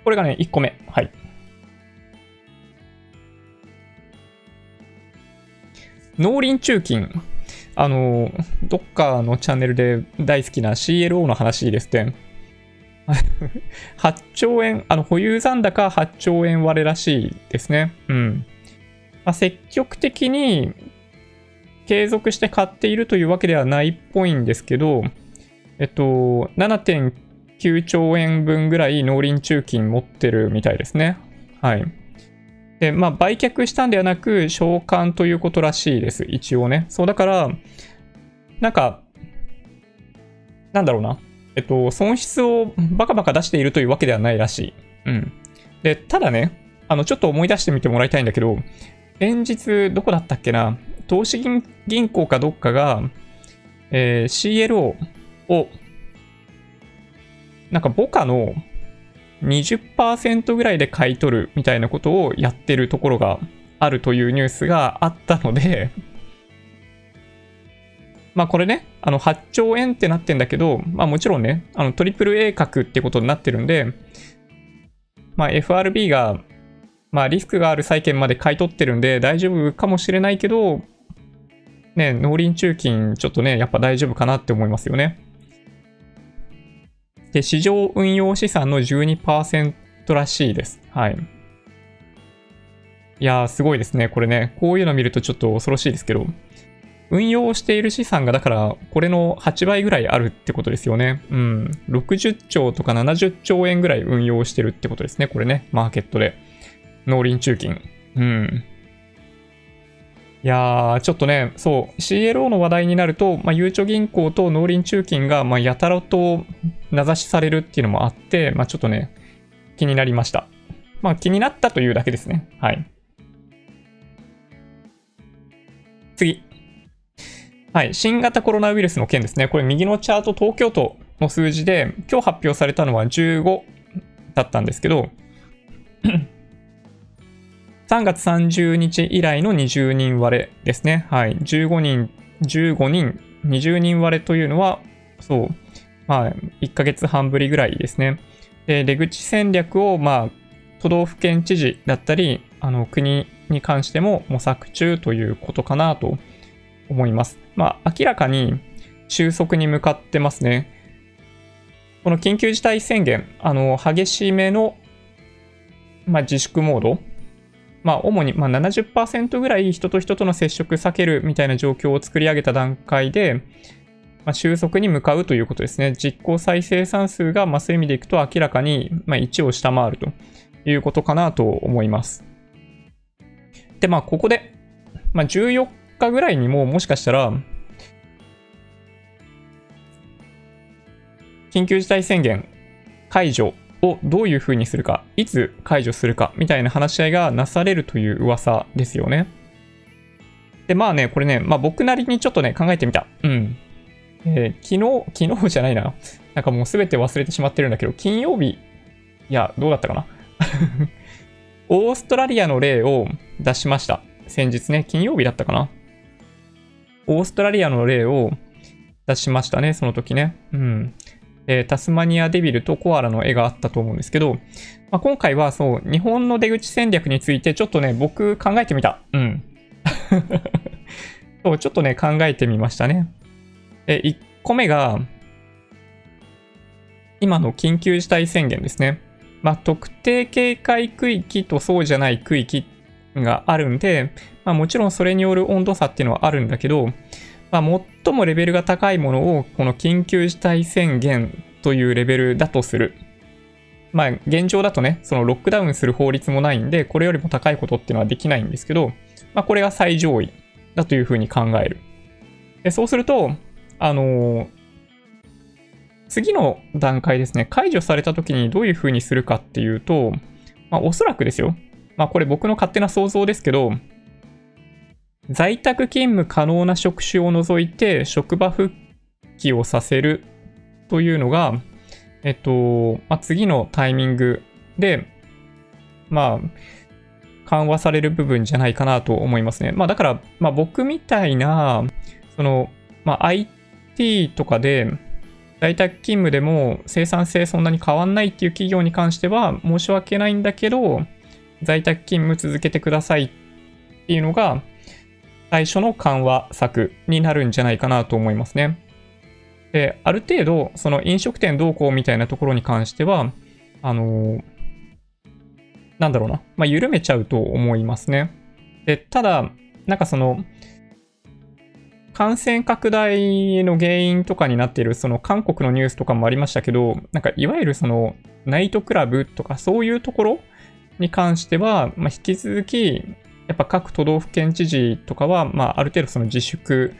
これがね、1個目。はい。農林中金。あの、どっかのチャンネルで大好きな CLO の話ですね。8兆円、あの、保有残高8兆円割れらしいですね。うん。まあ、積極的に継続して買っているというわけではないっぽいんですけど、えっと、9兆円分ぐらい農林中金持ってるみたいですね。はい。で、まあ、売却したんではなく、償還ということらしいです。一応ね。そう、だから、なんか、なんだろうな。えっと、損失をバカバカ出しているというわけではないらしい。うん。で、ただね、あの、ちょっと思い出してみてもらいたいんだけど、先日、どこだったっけな、投資銀行かどっかが、えー、CLO を、なんか、ボカの20%ぐらいで買い取るみたいなことをやってるところがあるというニュースがあったので まあこれね、あの8兆円ってなってんだけど、まあもちろんね、あのトリプル A 角ってことになってるんで、まあ FRB が、まあリスクがある債券まで買い取ってるんで大丈夫かもしれないけど、ね、農林中金ちょっとね、やっぱ大丈夫かなって思いますよね。で、市場運用資産の12%らしいです。はい。いやー、すごいですね。これね、こういうの見るとちょっと恐ろしいですけど、運用している資産がだから、これの8倍ぐらいあるってことですよね。うん。60兆とか70兆円ぐらい運用してるってことですね。これね、マーケットで。農林中金。うん。いやー、ちょっとね、そう、CLO の話題になると、まあ、ゆうちょ銀行と農林中金が、まあ、やたらと名指しされるっていうのもあって、まあ、ちょっとね、気になりました。まあ、気になったというだけですね。はい。次。はい。新型コロナウイルスの件ですね。これ右のチャート、東京都の数字で、今日発表されたのは15だったんですけど、3月30日以来の20人割れですね。はい。15人、15人、20人割れというのは、そう、まあ、1ヶ月半ぶりぐらいですね。で、出口戦略を、まあ、都道府県知事だったり、あの、国に関しても模索中ということかなと思います。まあ、明らかに収束に向かってますね。この緊急事態宣言、あの、激しめの、まあ、自粛モードまあ、主にま70%ぐらい人と人との接触避けるみたいな状況を作り上げた段階で、まあ、収束に向かうということですね。実効再生産数が、まあ、そういう意味でいくと明らかに、ま1を下回るということかなと思います。で、まあ、ここで、まあ、14日ぐらいにももしかしたら、緊急事態宣言解除をどういう風にするか、いつ解除するかみたいな話し合いがなされるという噂ですよね。で、まあね、これね、まあ僕なりにちょっとね、考えてみた。うん。えー、昨日、昨日じゃないな。なんかもうすべて忘れてしまってるんだけど、金曜日、いや、どうだったかな オーストラリアの例を出しました。先日ね、金曜日だったかな。オーストラリアの例を出しましたね、その時ね。うん。え、タスマニアデビルとコアラの絵があったと思うんですけど、まあ、今回はそう、日本の出口戦略についてちょっとね、僕考えてみた。うん。そう、ちょっとね、考えてみましたね。え、1個目が、今の緊急事態宣言ですね。まあ、特定警戒区域とそうじゃない区域があるんで、まあ、もちろんそれによる温度差っていうのはあるんだけど、まあ、最もレベルが高いものをこの緊急事態宣言というレベルだとする。まあ、現状だとね、そのロックダウンする法律もないんで、これよりも高いことっていうのはできないんですけど、まあ、これが最上位だというふうに考える。でそうすると、あのー、次の段階ですね、解除された時にどういうふうにするかっていうと、まあ、おそらくですよ。まあ、これ僕の勝手な想像ですけど、在宅勤務可能な職種を除いて職場復帰をさせるというのが、えっと、まあ、次のタイミングで、まあ、緩和される部分じゃないかなと思いますね。まあだから、まあ僕みたいな、その、まあ IT とかで、在宅勤務でも生産性そんなに変わんないっていう企業に関しては申し訳ないんだけど、在宅勤務続けてくださいっていうのが最初の緩和策になるんじゃないかなと思いますね。で、ある程度、その飲食店どうこうみたいなところに関しては、あのーなんだろうな、まあ、緩めちゃうと思いますね。で、ただ、なんかその、感染拡大の原因とかになっている、その韓国のニュースとかもありましたけど、なんかいわゆるその、ナイトクラブとかそういうところに関しては、まあ、引き続き、やっぱ各都道府県知事とかは、まあ、ある程度その自粛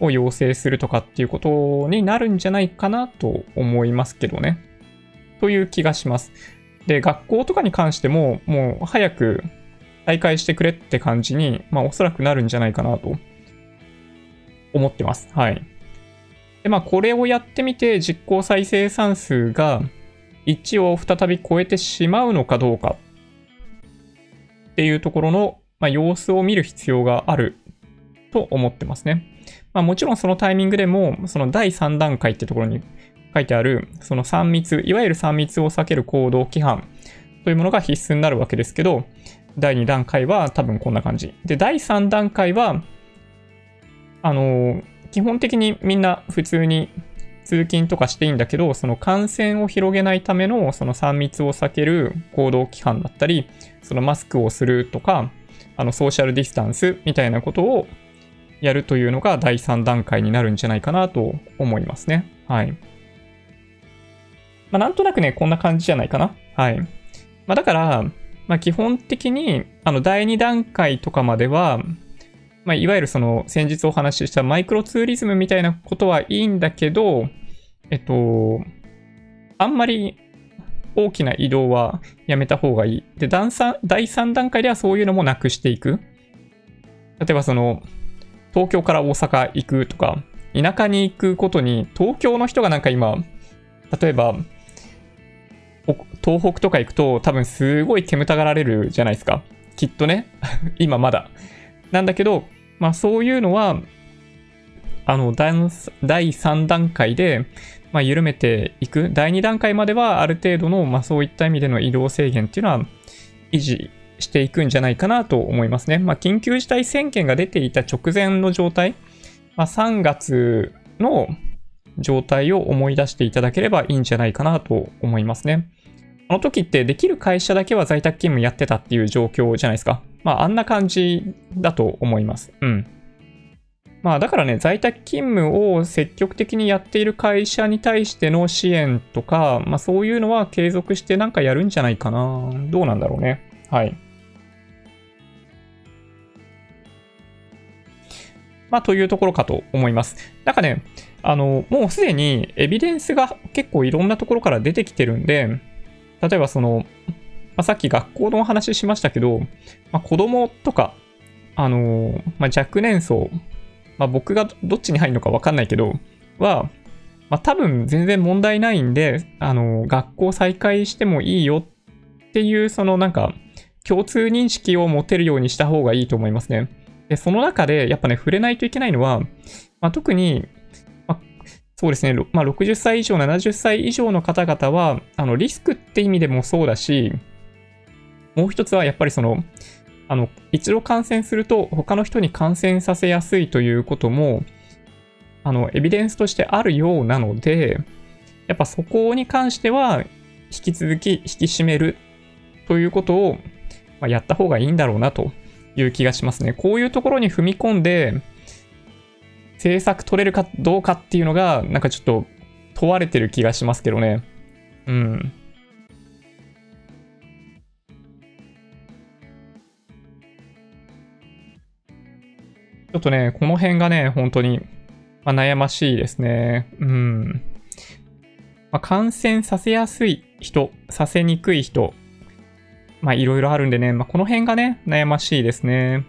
を要請するとかっていうことになるんじゃないかなと思いますけどね。という気がします。で、学校とかに関しても、もう早く再開してくれって感じに、まあおそらくなるんじゃないかなと思ってます。はい。で、まあこれをやってみて実行再生産数が1を再び超えてしまうのかどうかっていうところの、まあ、様子を見る必要があると思ってますね。まあもちろんそのタイミングでも、その第3段階ってところに書いてある、その3密、いわゆる3密を避ける行動規範というものが必須になるわけですけど、第2段階は多分こんな感じ。で、第3段階は、あの基本的にみんな普通に通勤とかしていいんだけど、その感染を広げないためのその3密を避ける行動規範だったり、そのマスクをするとか、あのソーシャルディスタンスみたいなことをやるというのが第3段階になるんじゃないかなと思いますね。はい。まあ、なんとなくね、こんな感じじゃないかな。はい。まあ、だから、まあ、基本的に、あの、第2段階とかまでは、まあ、いわゆるその、先日お話ししたマイクロツーリズムみたいなことはいいんだけど、えっと、あんまり大きな移動はやめた方がいい。で、第3段階ではそういうのもなくしていく。例えばその、東京から大阪行くとか、田舎に行くことに、東京の人がなんか今、例えば、東北とか行くと多分すごい煙たがられるじゃないですか。きっとね。今まだ。なんだけど、まあそういうのは、あの、第3段階で、まあ、緩めていく。第2段階まではある程度の、まあそういった意味での移動制限っていうのは維持していくんじゃないかなと思いますね。まあ緊急事態宣言が出ていた直前の状態、まあ3月の状態を思い出していただければいいんじゃないかなと思いますね。あの時ってできる会社だけは在宅勤務やってたっていう状況じゃないですか。まああんな感じだと思います。うん。まあだからね、在宅勤務を積極的にやっている会社に対しての支援とか、まあそういうのは継続してなんかやるんじゃないかな。どうなんだろうね。はい。まあ、というところかと思います。なんかね、あの、もうすでにエビデンスが結構いろんなところから出てきてるんで、例えばその、まあ、さっき学校のお話ししましたけど、まあ、子供とか、あのまあ、若年層、まあ、僕がどっちに入るのかわかんないけど、は、まあ、多分全然問題ないんで、あの学校再開してもいいよっていう、そのなんか、共通認識を持てるようにした方がいいと思いますね。で、その中で、やっぱね、触れないといけないのは、まあ、特に、まあ、そうですね、まあ、60歳以上、70歳以上の方々は、あの、リスクって意味でもそうだし、もう一つはやっぱりその、あの、一度感染すると他の人に感染させやすいということも、あの、エビデンスとしてあるようなので、やっぱそこに関しては、引き続き引き締めるということを、ま、やった方がいいんだろうなという気がしますね。こういうところに踏み込んで、政策取れるかどうかっていうのが、なんかちょっと問われてる気がしますけどね。うん。ちょっとね、この辺がね、本当に、まあ、悩ましいですね。うん。まあ、感染させやすい人、させにくい人、まあいろいろあるんでね、まあこの辺がね、悩ましいですね。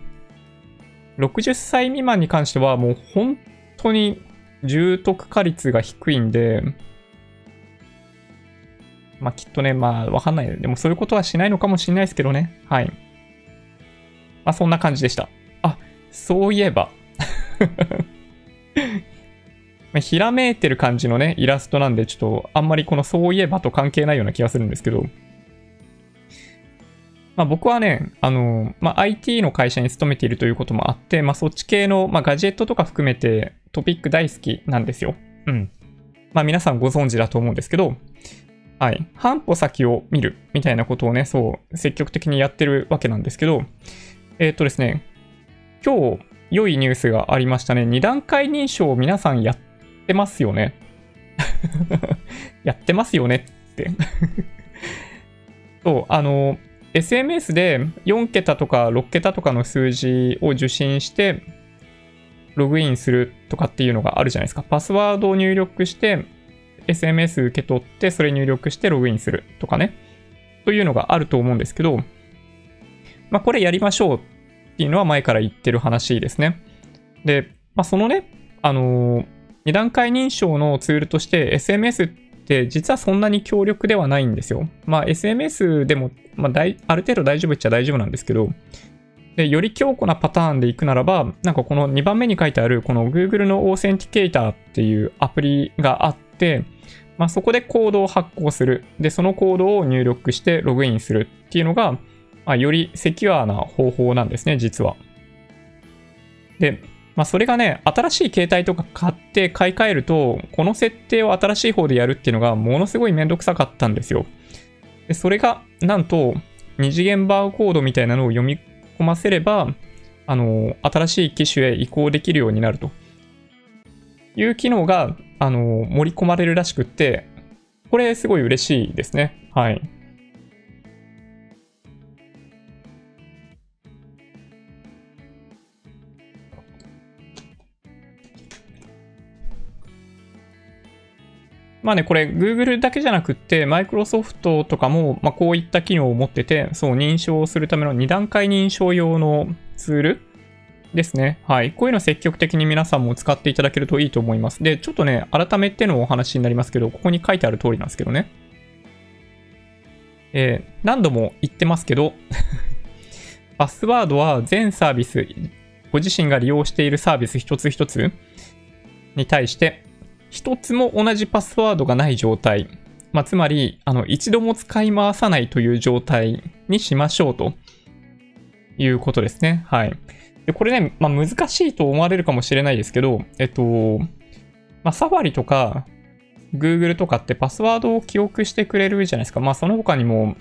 60歳未満に関してはもう本当に重篤化率が低いんで、まあきっとね、まあわかんない。でもそういうことはしないのかもしれないですけどね。はい。まあそんな感じでした。あ、そういえば まひらめいてる感じのね、イラストなんで、ちょっとあんまりこのそういえばと関係ないような気がするんですけど、まあ、僕はね、あの、まあ、IT の会社に勤めているということもあって、まあ、そっち系の、まあ、ガジェットとか含めてトピック大好きなんですよ。うん。まあ、皆さんご存知だと思うんですけど、はい。半歩先を見るみたいなことをね、そう、積極的にやってるわけなんですけど、えっ、ー、とですね、今日、良いニュースがありましたね。二段階認証を皆さんやってますよね。やってますよねって そう、あの、SMS で4桁とか6桁とかの数字を受信して、ログインするとかっていうのがあるじゃないですか。パスワードを入力して、SMS 受け取って、それ入力してログインするとかね。というのがあると思うんですけど、まあ、これやりましょうっていうのは前から言ってる話ですね。で、まあ、そのね、あのー、二段階認証のツールとして SMS って実はそんなに強力ではないんですよ。まあ SMS でも、まあ、ある程度大丈夫っちゃ大丈夫なんですけど、でより強固なパターンでいくならば、なんかこの2番目に書いてあるこの Google のオーセンティケーターっていうアプリがあって、まあ、そこでコードを発行する。で、そのコードを入力してログインするっていうのが、まあ、よりセキュアな方法なんですね、実は。で、まあ、それがね、新しい携帯とか買って買い替えると、この設定を新しい方でやるっていうのがものすごいめんどくさかったんですよ。でそれが、なんと、二次元バーコードみたいなのを読み込ませれば、あの、新しい機種へ移行できるようになるという機能が、あの、盛り込まれるらしくって、これすごい嬉しいですね。はい。まあね、これ Google だけじゃなくって、Microsoft とかも、まあ、こういった機能を持ってて、そう、認証するための2段階認証用のツールですね。はい。こういうの積極的に皆さんも使っていただけるといいと思います。で、ちょっとね、改めてのお話になりますけど、ここに書いてある通りなんですけどね。えー、何度も言ってますけど パスワードは全サービス、ご自身が利用しているサービス一つ一つに対して、一つも同じパスワードがない状態。まあ、つまり、あの、一度も使い回さないという状態にしましょうということですね。はい。で、これね、まあ、難しいと思われるかもしれないですけど、えっと、まあ、サファリとか、Google とかってパスワードを記憶してくれるじゃないですか。まあ、その他にも、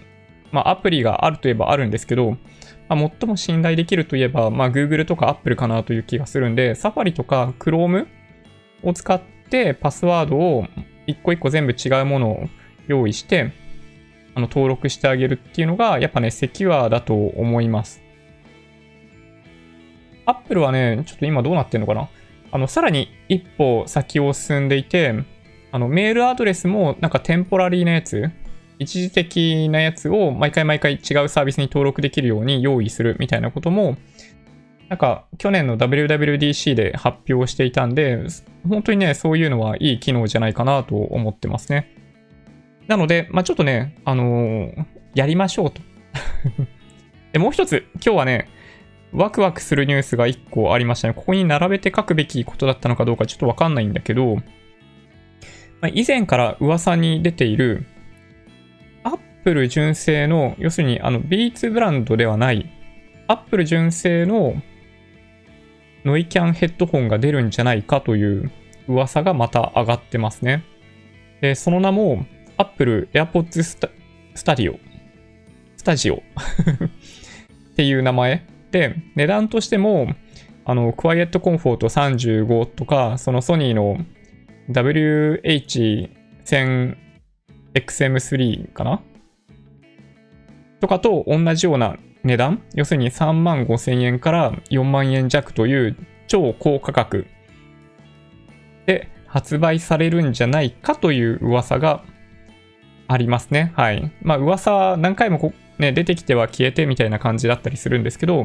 まあ、アプリがあるといえばあるんですけど、まあ、最も信頼できるといえば、まあ、Google とか Apple かなという気がするんで、サファリとか Chrome を使って、パスワードを一個一個全部違うものを用意して、あの登録してあげるっていうのが、やっぱね、セキュアだと思います。Apple はね、ちょっと今どうなってんのかな？あの、さらに一歩先を進んでいて、あの、メールアドレスもなんかテンポラリーなやつ、一時的なやつを毎回毎回違うサービスに登録できるように用意するみたいなことも、なんか去年の WWDC で発表していたんで、本当にね、そういうのはいい機能じゃないかなと思ってますね。なので、まあ、ちょっとね、あのー、やりましょうと。で、もう一つ、今日はね、ワクワクするニュースが1個ありましたね。ここに並べて書くべきことだったのかどうかちょっとわかんないんだけど、まあ、以前から噂に出ている、アップル純正の、要するにあの、ビーツブランドではない、アップル純正のノイキャンヘッドホンが出るんじゃないかという噂がまた上がってますね。で、その名も Apple AirPods スタディオ。スタジオっていう名前で、値段としても、あの、クワイエットコンフォート35とか、そのソニーの WH1000XM3 かな？とかと同じような値段、要するに3万5千円から4万円弱という超高価格で発売されるんじゃないかという噂がありますね。はい。まあ噂は何回もこ、ね、出てきては消えてみたいな感じだったりするんですけど、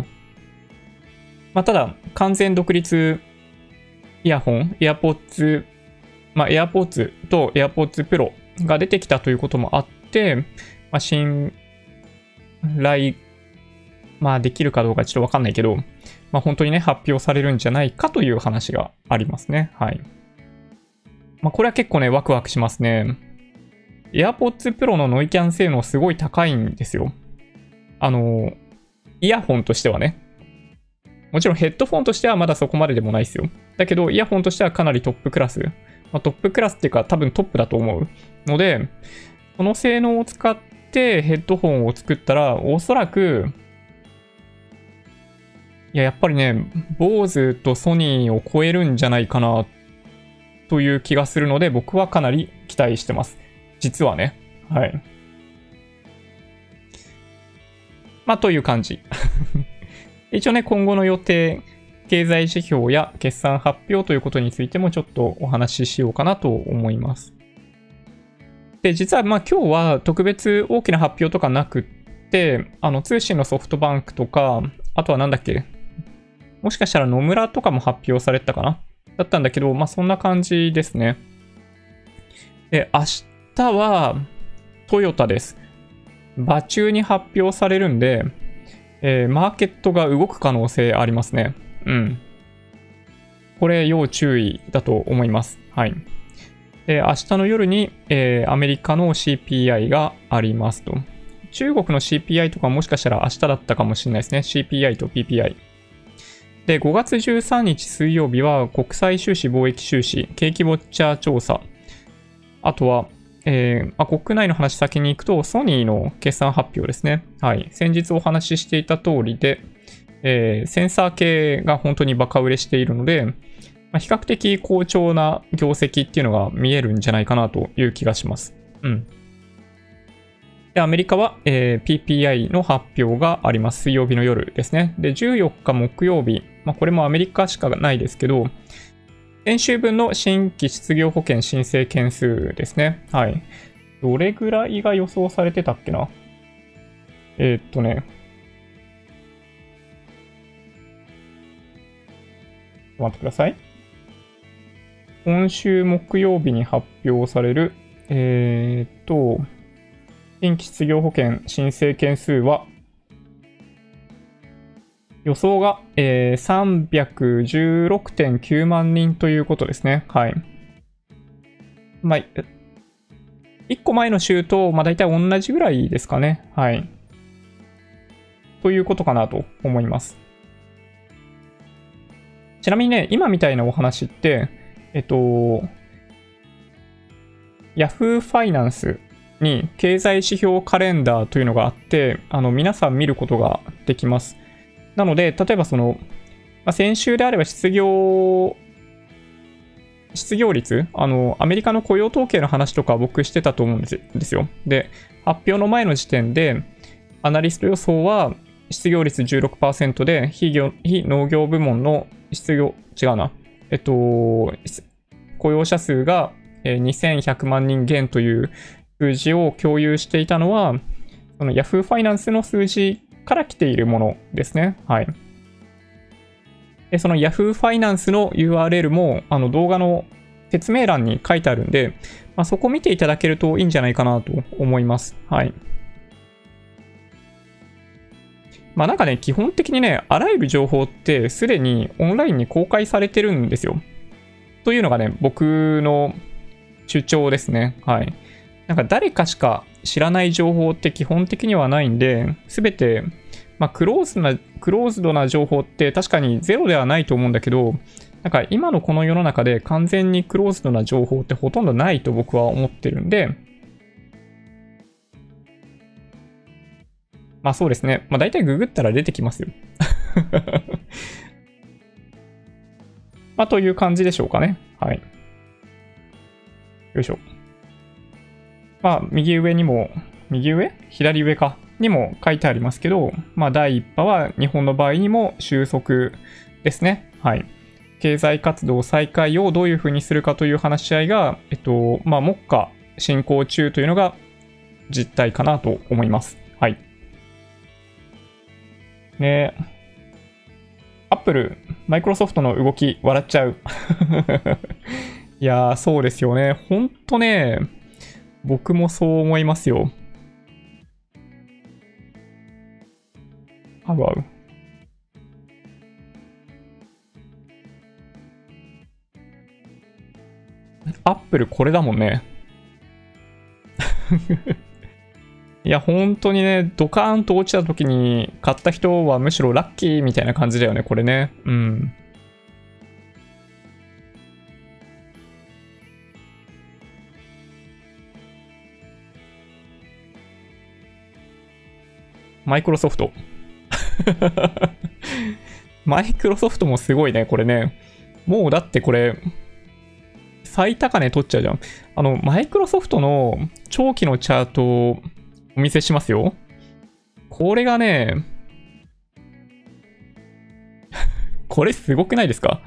まあただ完全独立イヤホン、AirPods、まあ AirPods と AirPods Pro が出てきたということもあって、まあ、信頼まあできるかどうかちょっとわかんないけど、まあ本当にね、発表されるんじゃないかという話がありますね。はい。まあこれは結構ね、ワクワクしますね。AirPods Pro のノイキャン性能すごい高いんですよ。あの、イヤホンとしてはね。もちろんヘッドフォンとしてはまだそこまででもないですよ。だけど、イヤホンとしてはかなりトップクラス。まあ、トップクラスっていうか多分トップだと思うので、この性能を使ってヘッドホンを作ったら、おそらくいや、やっぱりね、BOSE とソニーを超えるんじゃないかな、という気がするので、僕はかなり期待してます。実はね。はい。まあ、という感じ。一応ね、今後の予定、経済指標や決算発表ということについてもちょっとお話ししようかなと思います。で、実はまあ今日は特別大きな発表とかなくって、あの通信のソフトバンクとか、あとはなんだっけ、もしかしたら野村とかも発表されてたかな？だったんだけど、まあそんな感じですね。で、明日はトヨタです。場中に発表されるんで、えー、マーケットが動く可能性ありますね。うん。これ要注意だと思います。はい。で、明日の夜に、えー、アメリカの CPI がありますと。中国の CPI とかもしかしたら明日だったかもしれないですね。CPI と PPI。で、5月13日水曜日は国際収支貿易収支、景気ウォッチャー調査。あとは、えー、まあ、国内の話先に行くと、ソニーの決算発表ですね。はい。先日お話ししていた通りで、えー、センサー系が本当にバカ売れしているので、まあ、比較的好調な業績っていうのが見えるんじゃないかなという気がします。うん。で、アメリカは、えー、PPI の発表があります。水曜日の夜ですね。で、14日木曜日、まあ、これもアメリカしかないですけど、先週分の新規失業保険申請件数ですね。はい。どれぐらいが予想されてたっけな？えー、っとね。待ってください。今週木曜日に発表される、えー、っと、新規失業保険申請件数は予想が、えー、316.9万人ということですね。はい。まあ、1個前の週と、まあ、大体同じぐらいですかね。はい。ということかなと思います。ちなみにね、今みたいなお話って、えっと、Yahoo Finance に経済指標カレンダーというのがあって、あの、皆さん見ることができます。なので、例えばその、まあ、先週であれば失業、失業率あの、アメリカの雇用統計の話とか僕してたと思うんですよ。で、発表の前の時点で、アナリスト予想は、失業率16%で非業、非農業部門の失業、違うな。えっと、雇用者数が2100万人減という数字を共有していたのは、その Yahoo ファイナンスの数字から来ているものですね。はい。でその Yahoo ファイナンスの URL もあの動画の説明欄に書いてあるんで、まあ、そこ見ていただけるといいんじゃないかなと思います。はい。まあなんかね、基本的にね、あらゆる情報ってすでにオンラインに公開されてるんですよ。というのがね、僕の主張ですね。はい。なんか誰かしか知らない情報って基本的にはないんで、すべて、まあ、クローズな、クローズドな情報って確かにゼロではないと思うんだけど、なんか今のこの世の中で完全にクローズドな情報ってほとんどないと僕は思ってるんで、まあそうですね。まあ大体ググったら出てきますよ。まあという感じでしょうかね。はい。よいしょ。まあ右上にも、右上？左上か？にも書いてありますけど、まあ第1波は日本の場合にも収束ですね。はい。経済活動再開をどういうふうにするかという話し合いが、えっと、まあ、目下進行中というのが実態かなと思います。はい。ねアップル、マイクロソフトの動き、笑っちゃう。いやー、そうですよね。ほんとね、僕もそう思いますよ。ハワウ。アップルこれだもんね。いや、本当にね、ドカーンと落ちた時に買った人はむしろラッキーみたいな感じだよね、これね。うん。マイクロソフト。マイクロソフトもすごいね、これね。もうだってこれ、最高値取っちゃうじゃん。あの、マイクロソフトの長期のチャートをお見せしますよ。これがね、これすごくないですか、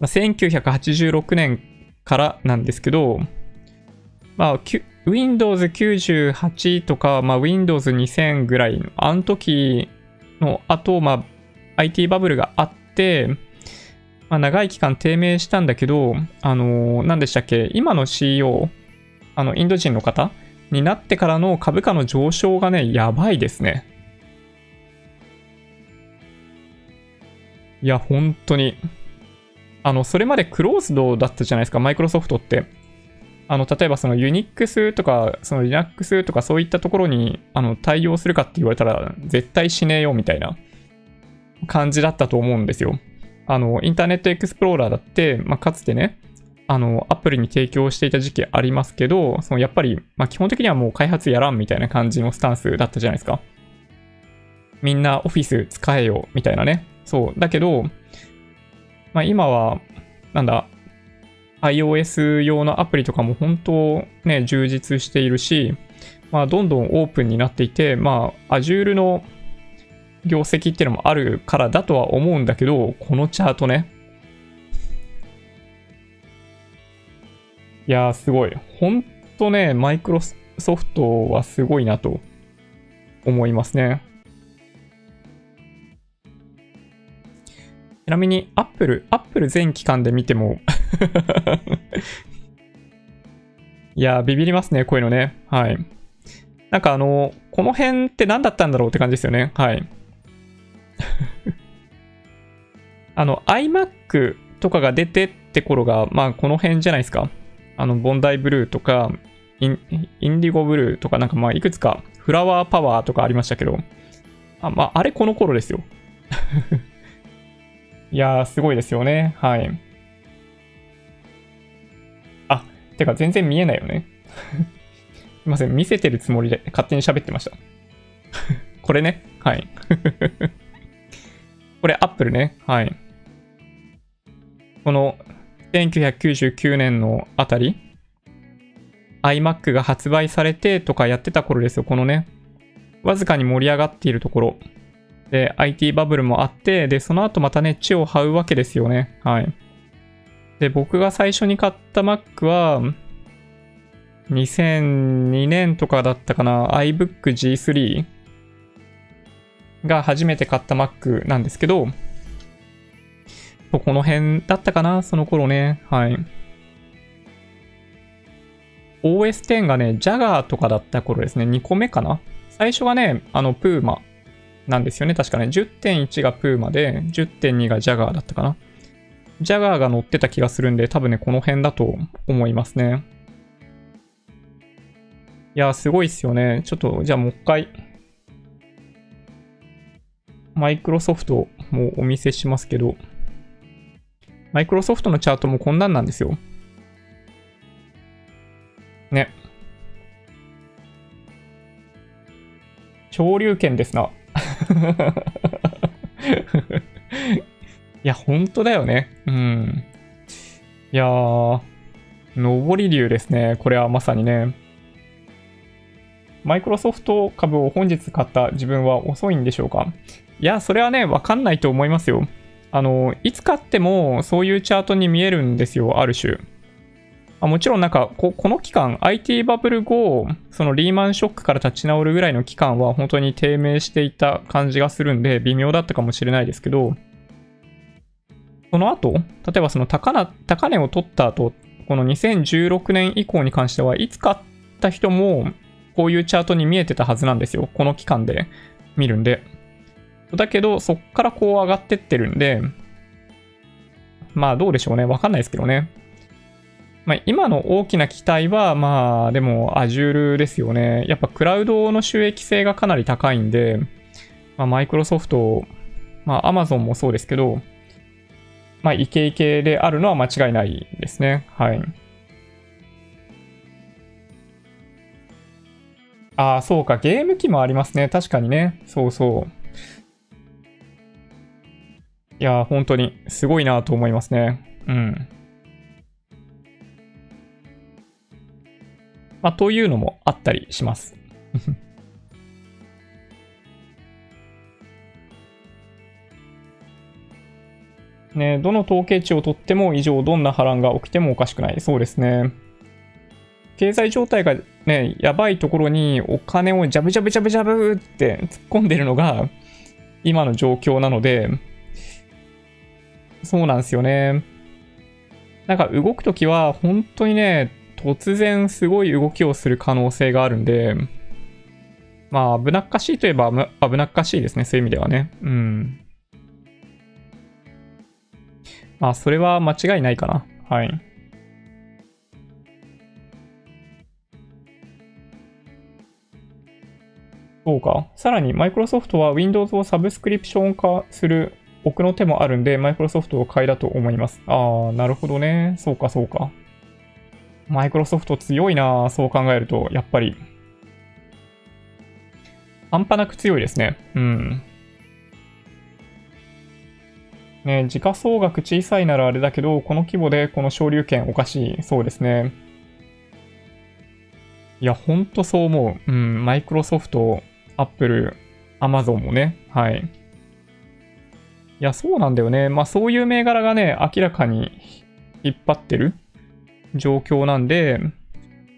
?1986 年からなんですけど、まあ、Windows 98とか、まあ、Windows 2000ぐらい、あの時の後、まあ、IT バブルがあって、まあ、長い期間低迷したんだけど、あのー、何でしたっけ今の CEO、あの、インド人の方になってからの株価の上昇がね、やばいですね。いや、本当に。あの、それまでクローズドだったじゃないですか、マイクロソフトって。あの、例えばその Unix とか、その Linux とかそういったところに、あの、対応するかって言われたら、絶対しねえよみたいな感じだったと思うんですよ。あの、インターネットエクスプローラーだって、まあ、かつてね、あの、アプリに提供していた時期ありますけど、そのやっぱり、まあ、基本的にはもう開発やらんみたいな感じのスタンスだったじゃないですか。みんなオフィス使えよ、みたいなね。そう。だけど、まあ、今は、なんだ、iOS 用のアプリとかも本当ね、充実しているし、まあ、どんどんオープンになっていて、まあ、Azure の業績っていうのもあるからだとは思うんだけど、このチャートね。いやー、すごい。ほんとね、マイクロソフトはすごいなと思いますね。なみに、アップル、アップル全期間で見ても いや、ビビりますね、こういうのね。はい。なんかあの、この辺って何だったんだろうって感じですよね。はい。あの、iMac とかが出てって頃が、まあ、この辺じゃないですか。あの、ボンダイブルーとか、インインディゴブルーとか、なんかまあ、いくつか、フラワーパワーとかありましたけど、あ、まあ、あれこの頃ですよ。いやー、すごいですよね。はい。あ、てか全然見えないよね。すいません、見せてるつもりで勝手に喋ってました。これね？はい。これ Apple ね？はい。この1999年のあたり、iMac が発売されてとかやってた頃ですよ。このね、わずかに盛り上がっているところ。で、IT バブルもあって、で、その後またね、地を這うわけですよね。はい。で、僕が最初に買った Mac は、2002年とかだったかな、iBook G3 が初めて買った Mac なんですけど、この辺だったかな、その頃ね。はい。OS10 がね、Jagger とかだった頃ですね。2個目かな最初がね、あの、プーマなんですよね。確かね。10.1がプーマで、10.2が Jagger だったかな。Jagger が乗ってた気がするんで、多分ね、この辺だと思いますね。いや、すごいっすよね。ちょっと、じゃあもう一回、マイクロソフトもお見せしますけど、マイクロソフトのチャートもこんなんなんですよ。ね。潮流圏ですな。いや、ほんとだよね。うん。いやー、上り流ですね。これはまさにね。マイクロソフト株を本日買った自分は遅いんでしょうかいや、それはね、わかんないと思いますよ。あの、いつ買ってもそういうチャートに見えるんですよ、ある種。あもちろんなんかこ、この期間、IT バブル後、そのリーマンショックから立ち直るぐらいの期間は本当に低迷していた感じがするんで、微妙だったかもしれないですけど、その後、例えばその高値高値を取った後、この2016年以降に関しては、いつ買った人も、こういうチャートに見えてたはずなんですよ。この期間で見るんで。だけど、そっからこう上がってってるんで、まあどうでしょうね。わかんないですけどね。まあ、今の大きな期待は、まあでも Azure ですよね。やっぱクラウドの収益性がかなり高いんで、まあ、マイクロソフト、まあ Amazon もそうですけど、まあイケイケであるのは間違いないですね。はい。ああ、そうか。ゲーム機もありますね。確かにね。そうそう。いや、本当にすごいなと思いますね。うん。まあ、というのもあったりします。ね、どの統計値をとっても以上どんな波乱が起きてもおかしくない。そうですね。経済状態がね、やばいところにお金をジャブジャブジャブジャブって突っ込んでるのが今の状況なので、そうなんですよね。なんか動くときは本当にね、突然すごい動きをする可能性があるんで、まあ危なっかしいといえば危なっかしいですね、そういう意味ではね。うん。まあそれは間違いないかな。はい。そうか。さらに、マイクロソフトは Windows をサブスクリプション化する奥の手もあるんで、マイクロソフトを買いだと思います。ああ、なるほどね。そうか、そうか。マイクロソフト強いなそう考えると、やっぱり。半端なく強いですね。うん。ね、時価総額小さいならあれだけど、この規模でこの昇竜拳おかしい。そうですね。いや、ほんとそう思う。うん、マイクロソフト、アップル、アマゾンもね。はい。いや、そうなんだよね。まあそういう銘柄がね、明らかに引っ張ってる状況なんで、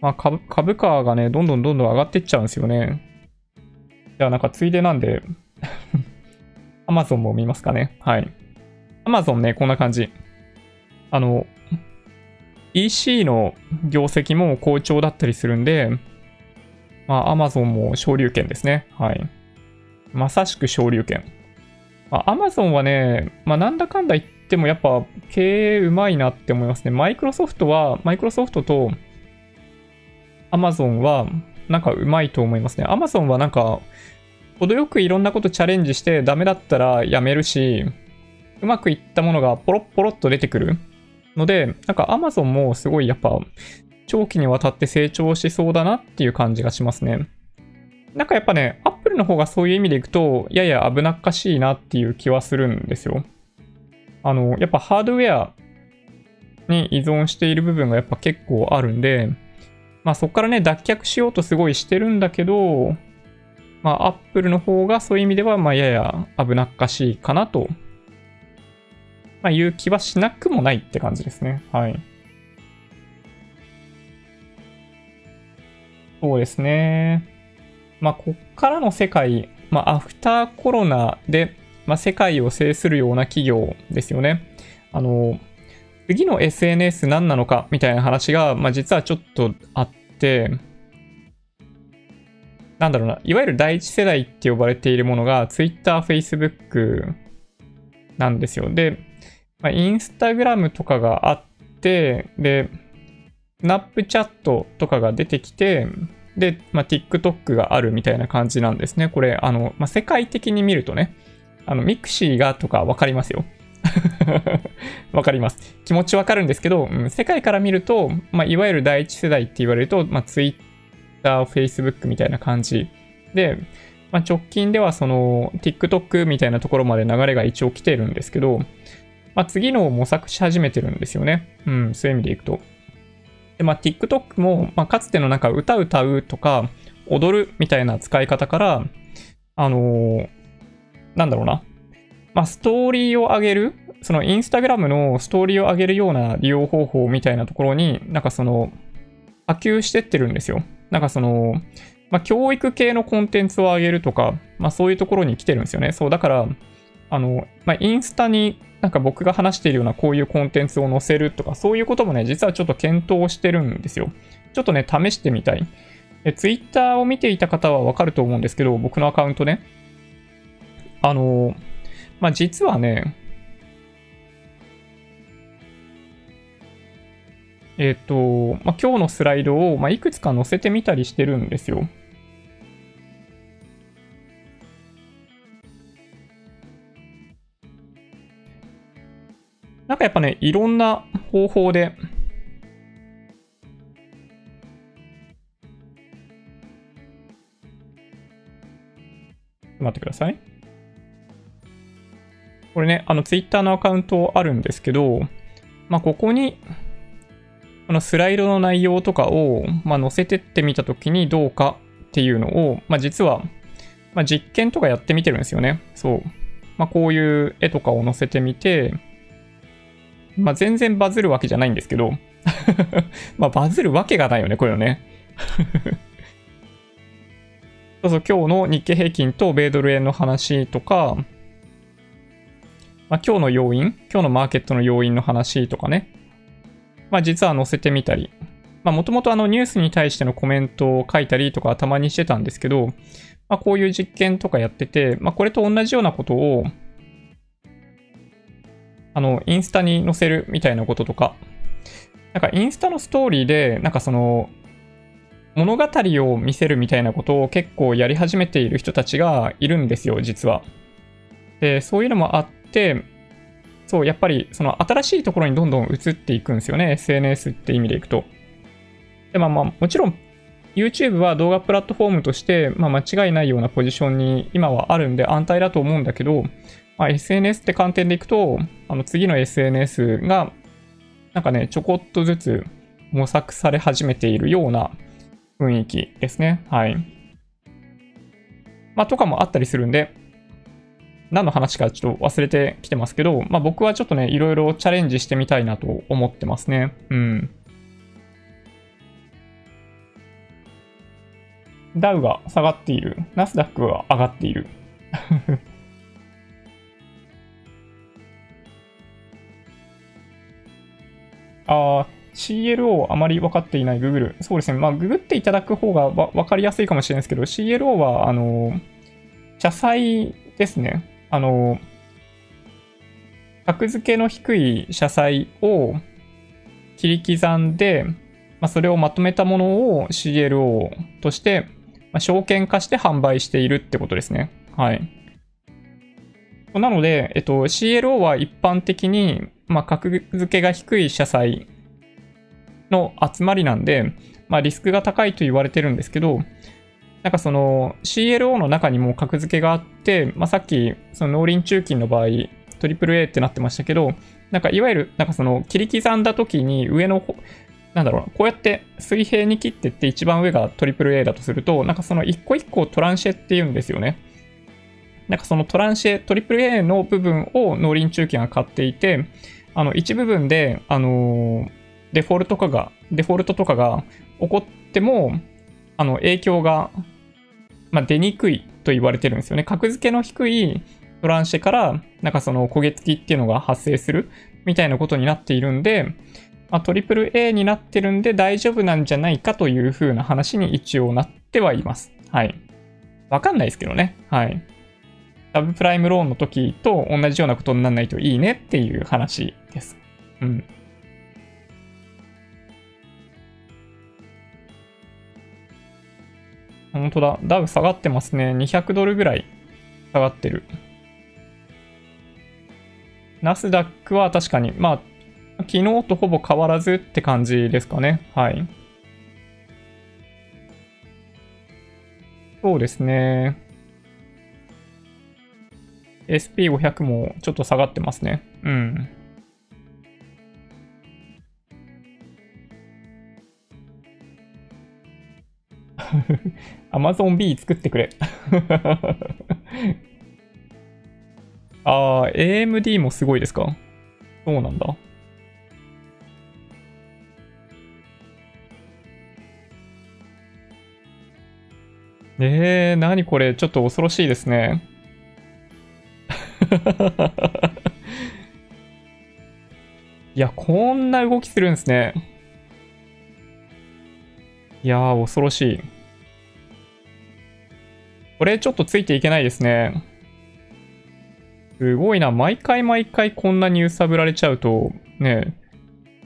まあ株株価がね、どんどんどんどん上がっていっちゃうんですよね。じゃあなんかついでなんで Amazon も見ますかね。はい。Amazon ね、こんな感じ。あの、EC の業績も好調だったりするんで、まあ Amazon も昇竜拳ですね。はい。まさしく昇竜拳。まあ、Amazon はね、まあ、なんだかんだ言ってもやっぱ経営うまいなって思いますね。マイクロソフトは、マイクロソフトと Amazon はなんかうまいと思いますね。Amazon はなんか、程よくいろんなことチャレンジしてダメだったらやめるし、うまくいったものがポロッポロっと出てくるので、なんか Amazon もすごいやっぱ長期にわたって成長しそうだなっていう感じがしますね。なんかやっぱね、Apple の方がそういう意味でいくと、やや危なっかしいなっていう気はするんですよ。あの、やっぱハードウェアに依存している部分がやっぱ結構あるんで、まあそこからね、脱却しようとすごいしてるんだけど、まあ、Apple の方がそういう意味では、まあ、やや危なっかしいかなと、まあ、いう気はしなくもないって感じですね。はい。そうですね。まあ、こっからの世界、まあ、アフターコロナで、まあ、世界を制するような企業ですよね。あの、次の SNS 何なのかみたいな話が、まあ、実はちょっとあって、なんだろうな、いわゆる第一世代って呼ばれているものが Twitter、Facebook なんですよ。で、まあ、Instagram とかがあって、で、Snapchat とかが出てきて、で、まあ、TikTok があるみたいな感じなんですね。これ、あの、まあ、世界的に見るとね、あの、ミクシーがとかわかりますよ。わかります。気持ちわかるんですけど、うん、世界から見ると、まあ、いわゆる第一世代って言われると、まあ、Twitter、Facebook みたいな感じで、まあ、直近ではその TikTok みたいなところまで流れが一応来てるんですけど、まあ、次のを模索し始めてるんですよね。うん、そういう意味でいくと。で、まあ、TikTok も、まあ、かつてのなんか歌歌うとか、踊るみたいな使い方から、あのー、なんだろうな。まあ、ストーリーを上げる、そのインスタグラムのストーリーを上げるような利用方法みたいなところに、なんかその、波及してってるんですよ。なんかその、まあ、教育系のコンテンツを上げるとか、まあ、そういうところに来てるんですよね。そう、だから、あの、まあ、インスタになんか僕が話しているようなこういうコンテンツを載せるとか、そういうこともね、実はちょっと検討してるんですよ。ちょっとね、試してみたい。ツイッターを見ていた方はわかると思うんですけど、僕のアカウントね。あの、まあ、実はね、えっ、と、まあ、今日のスライドを、まあ、いくつか載せてみたりしてるんですよ。なんかやっぱね、いろんな方法で、待ってください。これね、あの、ツイッターのアカウントあるんですけど、まあ、ここに、このスライドの内容とかを、まあ、載せてってみたときにどうかっていうのを、まあ、実は、まあ、実験とかやってみてるんですよね。そう。まあ、こういう絵とかを載せてみて、まあ、全然バズるわけじゃないんですけど まあ、バズるわけがないよね、これはね そうそう、今日の日経平均と米ドル円の話とか、まあ、今日の要因、今日のマーケットの要因の話とかね、まあ、実は載せてみたり、もともとあのニュースに対してのコメントを書いたりとかたまにしてたんですけど、まあ、こういう実験とかやってて、まあ、これと同じようなことを、あの、インスタに載せるみたいなこととか、なんかインスタのストーリーで、なんかその、物語を見せるみたいなことを結構やり始めている人たちがいるんですよ、実は。で、そういうのもあっ、そう、やっぱりその新しいところにどんどん移っていくんですよね。SNS って意味でいくと。で、まあまあ、もちろん YouTube は動画プラットフォームとして、まあ、間違いないようなポジションに今はあるんで安泰だと思うんだけど、まあ、SNS って観点でいくと、あの次の SNS がなんかね、ちょこっとずつ模索され始めているような雰囲気ですね。はい。まあ、とかもあったりするんで、何の話かちょっと忘れてきてますけど、まあ僕はちょっとね、いろいろチャレンジしてみたいなと思ってますね。うん。ダウが下がっている。ナスダックが上がっている。ああ、CLO あまり分かっていない Google。そうですね。まあ、ググっていただく方が分かりやすいかもしれないですけど、CLO は、あの、社債ですね。あの、格付けの低い社債を切り刻んで、まあ、それをまとめたものを CLO として、まあ、証券化して販売しているってことですね。はい。なので、えっと、CLO は一般的に、まあ、格付けが低い社債の集まりなんで、まあ、リスクが高いと言われてるんですけど、なんかその CLO の中にも格付けがあって、まあ、さっきその農林中金の場合、トリプル A ってなってましたけど、なんかいわゆるなんかその切り刻んだ時に上のなんだろう、こうやって水平に切ってって一番上が AAA だとすると、なんかその一個一個トランシェって言うんですよね。なんかそのトランシェ、AAA の部分を農林中金が買っていて、あの一部分で、あの、デフォルトとかが、デフォルトとかが起こっても、あの影響が、まあ、出にくいと言われてるんですよね。格付けの低いトランシェから、なんかその焦げ付きっていうのが発生するみたいなことになっているんで、まあ、トリプル A になってるんで大丈夫なんじゃないかという風な話に一応なってはいます。はい。わかんないですけどね。はい。サブプライムローンの時と同じようなことにならないといいねっていう話です。うん。本当だ。ダウ下がってますね。200ドルぐらい下がってる。ナスダックは確かに、まあ、昨日とほぼ変わらずって感じですかね。はい。そうですね。SP500 もちょっと下がってますね。うん。Amazon B 作ってくれ ああ、AMD もすごいですか？そうなんだ。えー、何これ、ちょっと恐ろしいですね。いや、こんな動きするんですね。いやー、恐ろしい。これちょっとついていけないですね。すごいな。毎回毎回こんなに揺さぶられちゃうと、ね、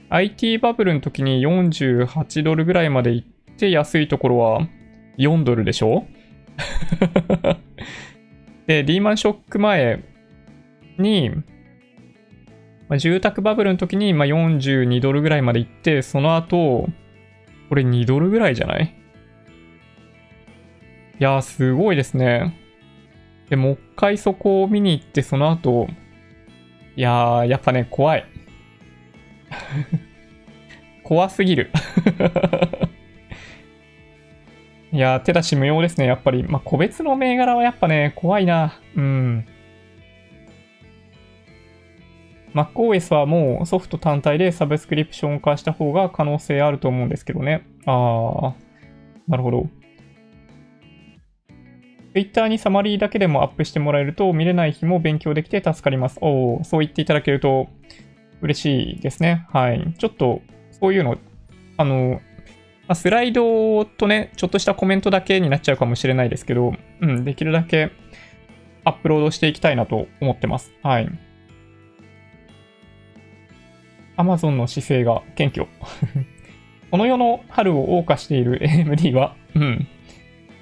IT バブルの時に48ドルぐらいまで行って安いところは4ドルでしょ？で、リーマンショック前に、まあ、住宅バブルの時に、ま、42ドルぐらいまで行って、その後、これ2ドルぐらいじゃない？いやー、すごいですね。で、もう一回そこを見に行って、その後、いやー、やっぱね、怖い。怖すぎる いやー、手出し無用ですね、やっぱり。まあ、個別の銘柄はやっぱね、怖いな。うん。MacOS はもうソフト単体でサブスクリプション化した方が可能性あると思うんですけどね。ああ、なるほど。Twitter にサマリーだけでもアップしてもらえると見れない日も勉強できて助かります。おお、そう言っていただけると嬉しいですね。はい。ちょっとそういうの、あの、ま、スライドとね、ちょっとしたコメントだけになっちゃうかもしれないですけど、うん、できるだけアップロードしていきたいなと思ってます。はい。Amazon の姿勢が謙虚。この世の春を謳歌している AMD は、うん。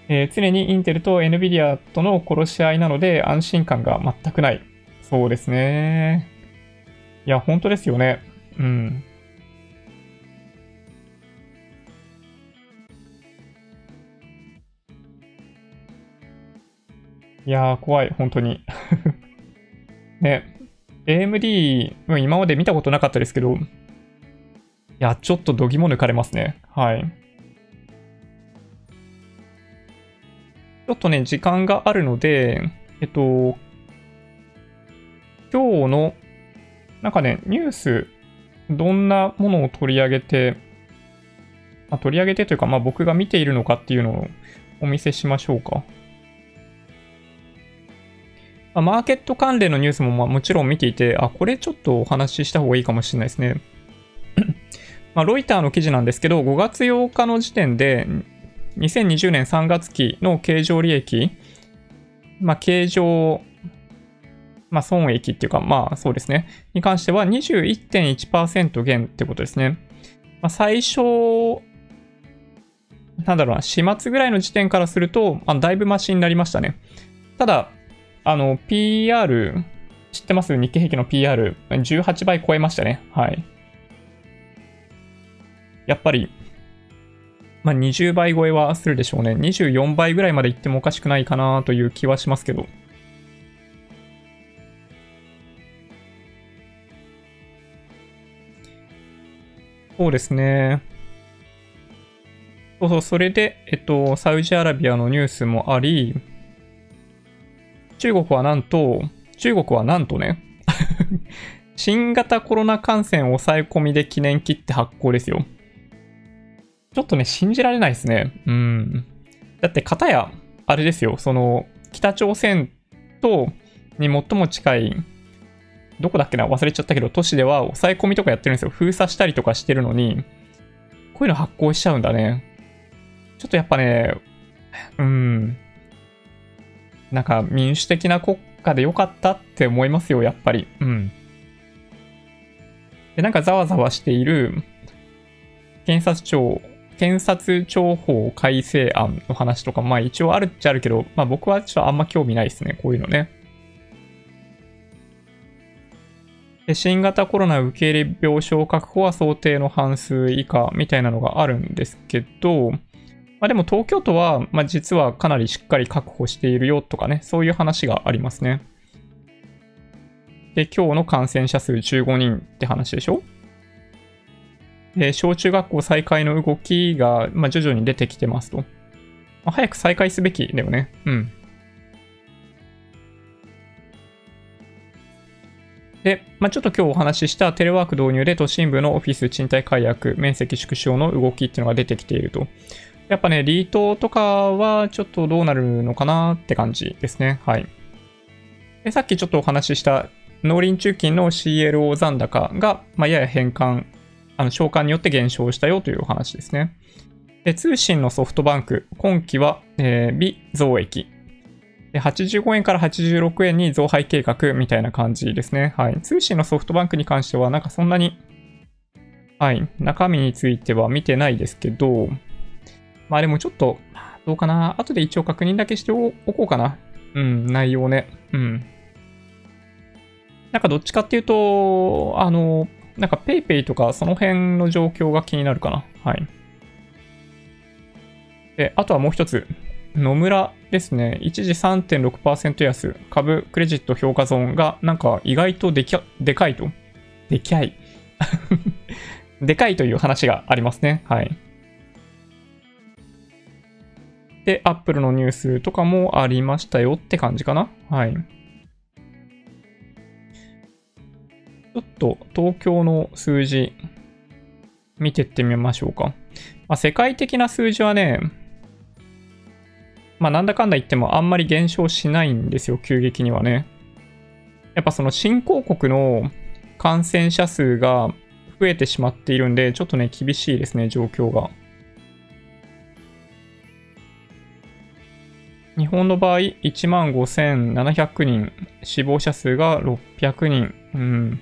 えー、常にインテルと NVIDIA との殺し合いなので安心感が全くない。そうですね。いや、本当ですよね。うん。いやー、怖い、本当に。ね。AMD、今まで見たことなかったですけど、いや、ちょっと度肝抜かれますね。はい。ちょっとね、時間があるので、えっと、今日の、なんかね、ニュース、どんなものを取り上げて、まあ、取り上げてというか、まあ僕が見ているのかっていうのをお見せしましょうか。まあ、マーケット関連のニュースもまあもちろん見ていて、あ、これちょっとお話しした方がいいかもしれないですね。まあ、ロイターの記事なんですけど、5月8日の時点で、2020年3月期の経常利益、まあ、経常、まあ、損益っていうか、まあ、そうですね。に関しては21.1%減ってことですね。まあ、最初、なんだろうな、始末ぐらいの時点からすると、あだいぶマシになりましたね。ただ、あの、PR、知ってます？日経平均の PR、18倍超えましたね。はい。やっぱり、まあ、20倍超えはするでしょうね。24倍ぐらいまでいってもおかしくないかなという気はしますけど。そうですね。そうそう、それで、えっと、サウジアラビアのニュースもあり、中国はなんと、中国はなんとね、新型コロナ感染抑え込みで記念切って発行ですよ。ちょっとね、信じられないですね。うん。だって、片や、あれですよ、その、北朝鮮と、に最も近い、どこだっけな？忘れちゃったけど、都市では抑え込みとかやってるんですよ。封鎖したりとかしてるのに、こういうの発行しちゃうんだね。ちょっとやっぱね、うん。なんか民主的な国家でよかったって思いますよ、やっぱり。うん。で、なんかざわざわしている、検察庁、検察庁法改正案の話とか、まあ一応あるっちゃあるけど、まあ僕はちょっとあんま興味ないですね、こういうのね。で新型コロナ受け入れ病床確保は想定の半数以下みたいなのがあるんですけど、まあ、でも東京都は、まあ、実はかなりしっかり確保しているよとかね、そういう話がありますね。で、今日の感染者数15人って話でしょ？で、小中学校再開の動きが、まあ、徐々に出てきてますと。まあ、早く再開すべきだよね。うん。で、まあ、ちょっと今日お話ししたテレワーク導入で都心部のオフィス賃貸解約、面積縮小の動きっていうのが出てきていると。やっぱね、リートとかはちょっとどうなるのかなって感じですね。はい。でさっきちょっとお話しした農林中金の CLO 残高が、まあ、やや変換、あの、償還によって減少したよというお話ですね。で、通信のソフトバンク、今期は、えー、微増益。で、85円から86円に増配計画みたいな感じですね。はい。通信のソフトバンクに関しては、なんかそんなに、はい、中身については見てないですけど、まあでもちょっと、どうかな。後で一応確認だけしておこうかな。うん、内容ね。うん。なんかどっちかっていうと、あの、なんか PayPay とかその辺の状況が気になるかな。はい。で、あとはもう一つ。野村ですね。一時3.6%安。株クレジット評価損がなんか意外とできでかいと。できゃい。でかいという話がありますね。はい。で、Apple のニュースとかもありましたよって感じかな。はい。ちょっと東京の数字見てってみましょうか。まあ、世界的な数字はね、まあなんだかんだ言ってもあんまり減少しないんですよ、急激にはね。やっぱその新興国の感染者数が増えてしまっているんで、ちょっとね、厳しいですね、状況が。日本の場合、1万5700人、死亡者数が600人。うん。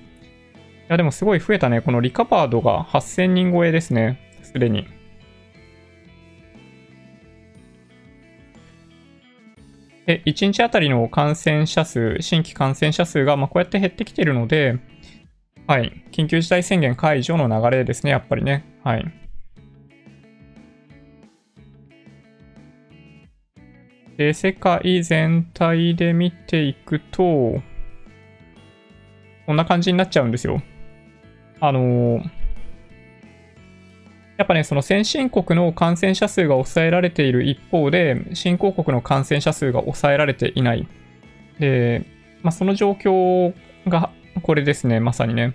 いや、でもすごい増えたね。このリカバードが8000人超えですね。すでに。で、1日あたりの感染者数、新規感染者数が、まあ、こうやって減ってきてるので、はい。緊急事態宣言解除の流れですね、やっぱりね。はい。で、世界全体で見ていくと、こんな感じになっちゃうんですよ。あの、やっぱね、その先進国の感染者数が抑えられている一方で、新興国の感染者数が抑えられていない。で、まあ、その状況がこれですね、まさにね。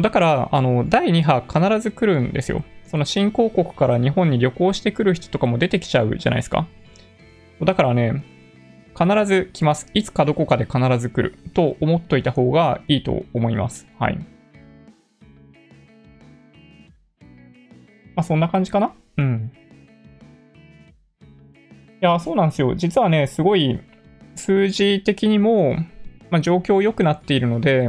だから、あの、第2波必ず来るんですよ。その新興国から日本に旅行してくる人とかも出てきちゃうじゃないですか。だからね、必ず来ます。いつかどこかで必ず来ると思っといた方がいいと思います。はい。まあ、そんな感じかな？うん。いや、そうなんですよ。実はね、すごい数字的にも、まあ、状況良くなっているので、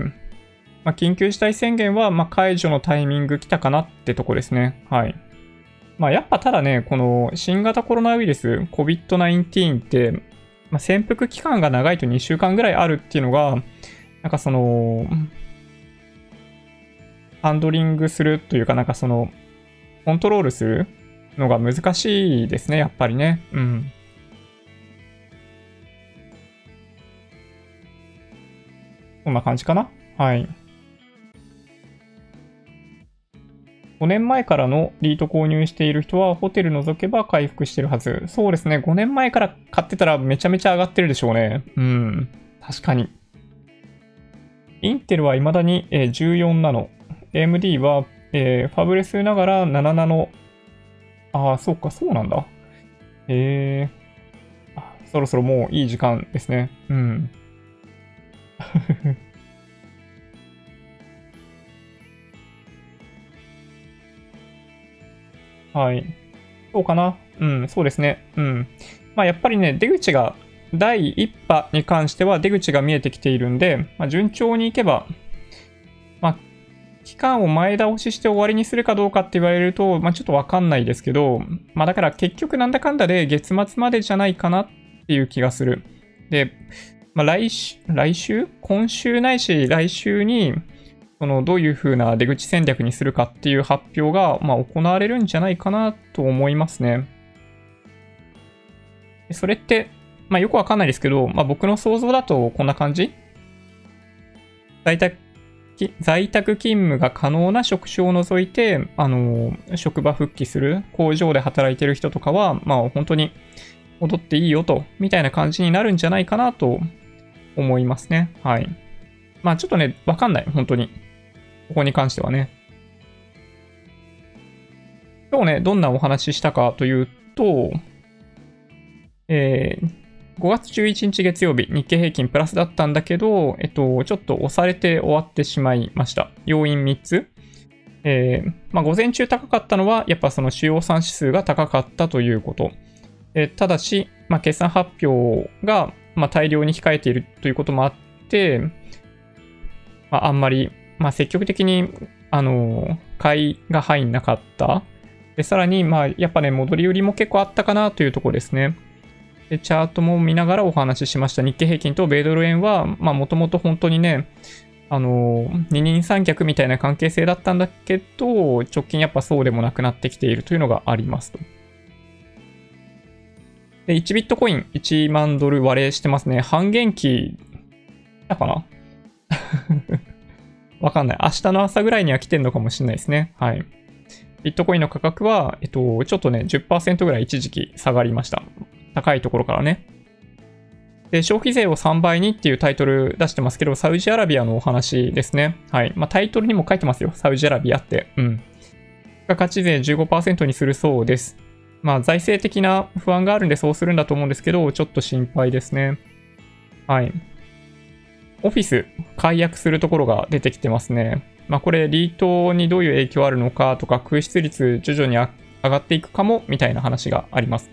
まあ、緊急事態宣言は、ま解除のタイミング来たかなってとこですね。はい。まあ、やっぱただね、この新型コロナウイルス、COVID-19 って、まあ、潜伏期間が長いと2週間ぐらいあるっていうのが、なんかその、ハンドリングするというか、なんかその、コントロールするのが難しいですね、やっぱりね。うん。こんな感じかな？はい。5年前からのリート購入している人はホテル除けば回復してるはず。そうですね。5年前から買ってたらめちゃめちゃ上がってるでしょうね。うん。確かに。インテルは未だに14ナノ。AMD は、えー、ファブレスながら7ナノ。ああ、そうか、そうなんだ。えー、そろそろもういい時間ですね。うん。はい。そうかな。うん、そうですね。うん。まあ、やっぱりね、出口が、第1波に関しては出口が見えてきているんで、まあ、順調にいけば、期間を前倒しして終わりにするかどうかって言われると、まあ、ちょっとわかんないですけど、まあ、だから結局なんだかんだで月末までじゃないかなっていう気がする。で、まあ、来週、来週？今週ないし来週に、そのどういう風な出口戦略にするかっていう発表が、まあ、行われるんじゃないかなと思いますね。それって、まあ、よくわかんないですけど、まあ、僕の想像だとこんな感じ？在宅在宅勤務が可能な職種を除いて、あの、職場復帰する工場で働いてる人とかは、まあ本当に戻っていいよと、みたいな感じになるんじゃないかなと思いますね。はい。まあちょっとね、わかんない。本当に。ここに関してはね。今日ね、どんなお話ししたかというと、えー、5月11日月曜日、日経平均プラスだったんだけど、えっと、ちょっと押されて終わってしまいました。要因3つ。えー、まあ、午前中高かったのは、やっぱその主要産指数が高かったということ。え、ただし、まあ、決算発表が、ま、大量に控えているということもあって、まあ、あんまりまあ、積極的に、あの、買いが入んなかった。で、さらに、やっぱね、戻り売りも結構あったかなというところですね。で、チャートも見ながらお話ししました。日経平均と米ドル円は、まあ、もともと本当にね、あの、二人三脚みたいな関係性だったんだけど、直近やっぱそうでもなくなってきているというのがありますと。で、1ビットコイン1万ドル割れしてますね。半減期だかな？わかんない。明日の朝ぐらいには来てんのかもしれないですね。はい。ビットコインの価格は、えっと、ちょっとね、10%ぐらい一時期下がりました。高いところからね。で、消費税を3倍にっていうタイトル出してますけど、サウジアラビアのお話ですね。はい。まあ、タイトルにも書いてますよ。サウジアラビアって。うん。価値税15%にするそうです。まあ、財政的な不安があるんでそうするんだと思うんですけど、ちょっと心配ですね。はい。オフィス解約するところが出てきてますね。まあこれリートにどういう影響あるのかとか空室率徐々に上がっていくかもみたいな話があります。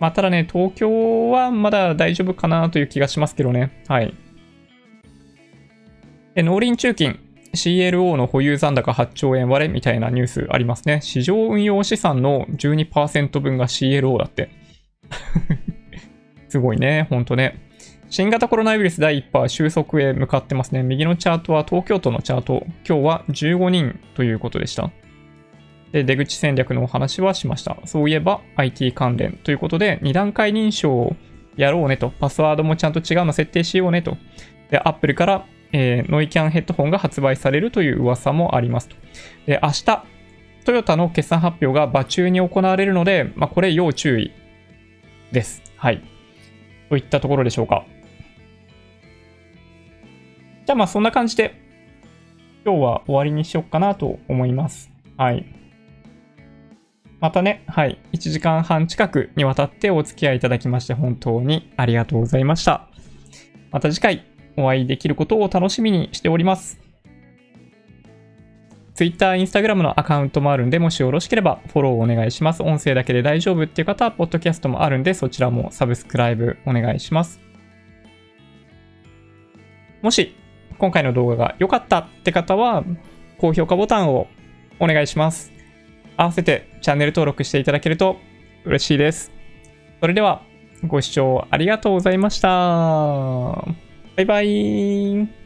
まあただね、東京はまだ大丈夫かなという気がしますけどね。はい。で農林中金 CLO の保有残高8兆円割れみたいなニュースありますね。市場運用資産の12%分が CLO だって。すごいね、ほんとね。新型コロナウイルス第1波収束へ向かってますね。右のチャートは東京都のチャート。今日は15人ということでした。で、出口戦略のお話はしました。そういえば IT 関連ということで、2段階認証をやろうねと。パスワードもちゃんと違うの設定しようねと。で、Apple から、えー、ノイキャンヘッドホンが発売されるという噂もありますと。で、明日、トヨタの決算発表が場中に行われるので、まあ、これ要注意です。はい。といったところでしょうか。じゃあまあそんな感じで、今日は終わりにしようかなと思います。はい。またね、はい。1時間半近くにわたってお付き合いいただきまして本当にありがとうございました。また次回お会いできることを楽しみにしております。Twitter、Instagram のアカウントもあるんで、もしよろしければフォローお願いします。音声だけで大丈夫っていう方は、ポッドキャストもあるんで、そちらもサブスクライブお願いします。もし今回の動画が良かったって方は、高評価ボタンをお願いします。合わせてチャンネル登録していただけると嬉しいです。それでは、ご視聴ありがとうございました。バイバイ。